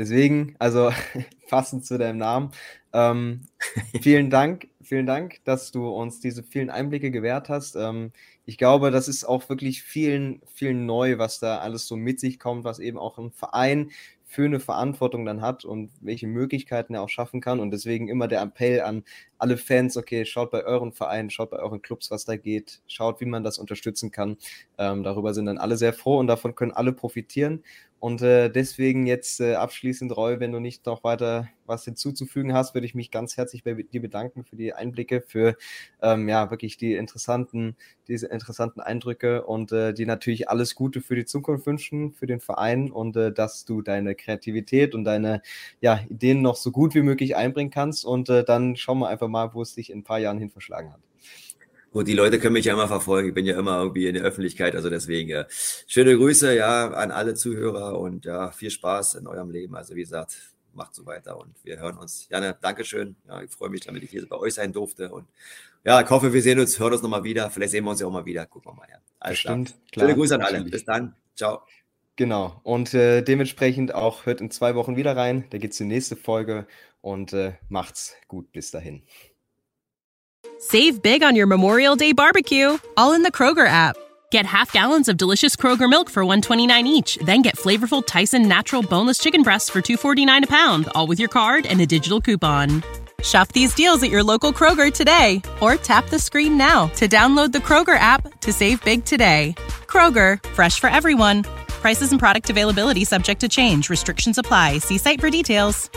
Speaker 1: Deswegen, also passend zu deinem Namen, ähm, vielen Dank, vielen Dank, dass du uns diese vielen Einblicke gewährt hast. Ähm, ich glaube, das ist auch wirklich vielen, vielen neu, was da alles so mit sich kommt, was eben auch ein Verein für eine Verantwortung dann hat und welche Möglichkeiten er auch schaffen kann. Und deswegen immer der Appell an alle Fans, okay, schaut bei euren Vereinen, schaut bei euren Clubs, was da geht, schaut, wie man das unterstützen kann. Ähm, darüber sind dann alle sehr froh und davon können alle profitieren. Und äh, deswegen jetzt äh, abschließend, Roy, wenn du nicht noch weiter was hinzuzufügen hast, würde ich mich ganz herzlich bei dir bedanken für die Einblicke, für ähm, ja wirklich die interessanten, diese interessanten Eindrücke und äh, die natürlich alles Gute für die Zukunft wünschen, für den Verein und äh, dass du deine Kreativität und deine ja, Ideen noch so gut wie möglich einbringen kannst. Und äh, dann schauen wir einfach mal, wo es dich in ein paar Jahren hin verschlagen hat.
Speaker 2: Und die Leute können mich ja immer verfolgen. Ich bin ja immer irgendwie in der Öffentlichkeit. Also deswegen ja, schöne Grüße ja an alle Zuhörer und ja, viel Spaß in eurem Leben. Also wie gesagt, macht so weiter und wir hören uns. Janne, Dankeschön. Ja, ich freue mich, damit ich hier bei euch sein durfte. Und ja, ich hoffe, wir sehen uns, hören uns nochmal wieder. Vielleicht sehen wir uns ja auch mal wieder. Gucken wir mal. Ja.
Speaker 1: Alles Bestimmt, klar.
Speaker 2: Schöne Grüße an alle. Bis dann. Ciao.
Speaker 1: Genau. Und äh, dementsprechend auch hört in zwei Wochen wieder rein. Da gibt es die nächste Folge und äh, macht's gut bis dahin.
Speaker 3: Save big on your Memorial Day barbecue, all in the Kroger app. Get half gallons of delicious Kroger milk for 129 each, then get flavorful Tyson natural boneless chicken breasts for 249 a pound, all with your card and a digital coupon. Shop these deals at your local Kroger today or tap the screen now to download the Kroger app to save big today. Kroger, fresh for everyone. Prices and product availability subject to change. Restrictions apply. See site for details.